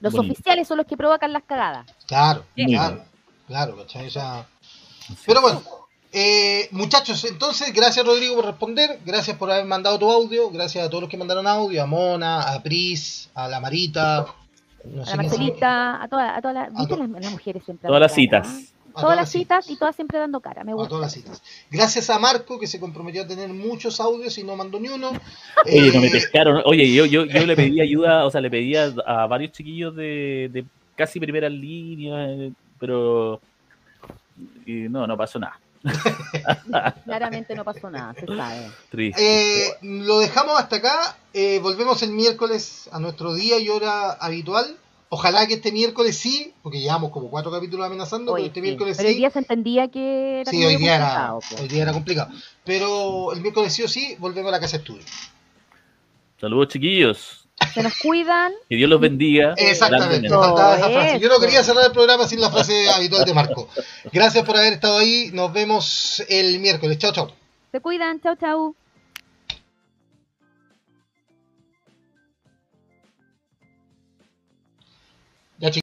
Speaker 2: Los
Speaker 3: Bonito.
Speaker 2: oficiales son los que provocan las cagadas.
Speaker 1: Claro, claro, claro, pero bueno, Eh, muchachos, entonces, gracias Rodrigo por responder, gracias por haber mandado tu audio, gracias a todos los que mandaron audio, a Mona, a Pris, a la Marita, no
Speaker 2: A
Speaker 1: sé
Speaker 2: la Marcelita, a todas a todas las, ¿viste
Speaker 1: to-
Speaker 2: las, las mujeres siempre.
Speaker 3: Todas
Speaker 2: dando
Speaker 3: las
Speaker 2: cara,
Speaker 3: citas.
Speaker 1: a
Speaker 2: Todas las citas y todas siempre dando cara, me
Speaker 1: a
Speaker 2: gusta.
Speaker 1: todas las citas. Gracias a Marco que se comprometió a tener muchos audios y no mandó ni uno.
Speaker 3: Oye, no me
Speaker 1: Eh,
Speaker 3: pescaron. Oye, yo, yo, yo le pedí ayuda, o sea, le pedí a, a varios chiquillos de, de casi primeras líneas, eh, pero y no, no pasó nada. [LAUGHS]
Speaker 2: Claramente no pasó nada, se sabe.
Speaker 3: Triste.
Speaker 1: Eh, lo dejamos hasta acá. eh, volvemos el miércoles a nuestro día y hora habitual. Ojalá que este miércoles sí, porque llevamos como cuatro capítulos amenazando, pero este
Speaker 2: sí.
Speaker 1: miércoles
Speaker 2: Pero hoy
Speaker 1: sí.
Speaker 2: día se entendía que era
Speaker 1: Sí, hoy día, era,
Speaker 2: pues.
Speaker 1: hoy día era complicado. Pero el miércoles sí o sí, volvemos a la casa estudio.
Speaker 3: Saludos, chiquillos.
Speaker 2: Se nos cuidan.
Speaker 3: Que Dios los bendiga.
Speaker 1: Exactamente,
Speaker 3: grandemente.
Speaker 1: faltaba esa frase. Yo no quería cerrar el programa sin la frase habitual de Marco. Gracias por haber estado ahí. Nos vemos el miércoles. Chao, chao.
Speaker 2: Se cuidan. Chau, chau.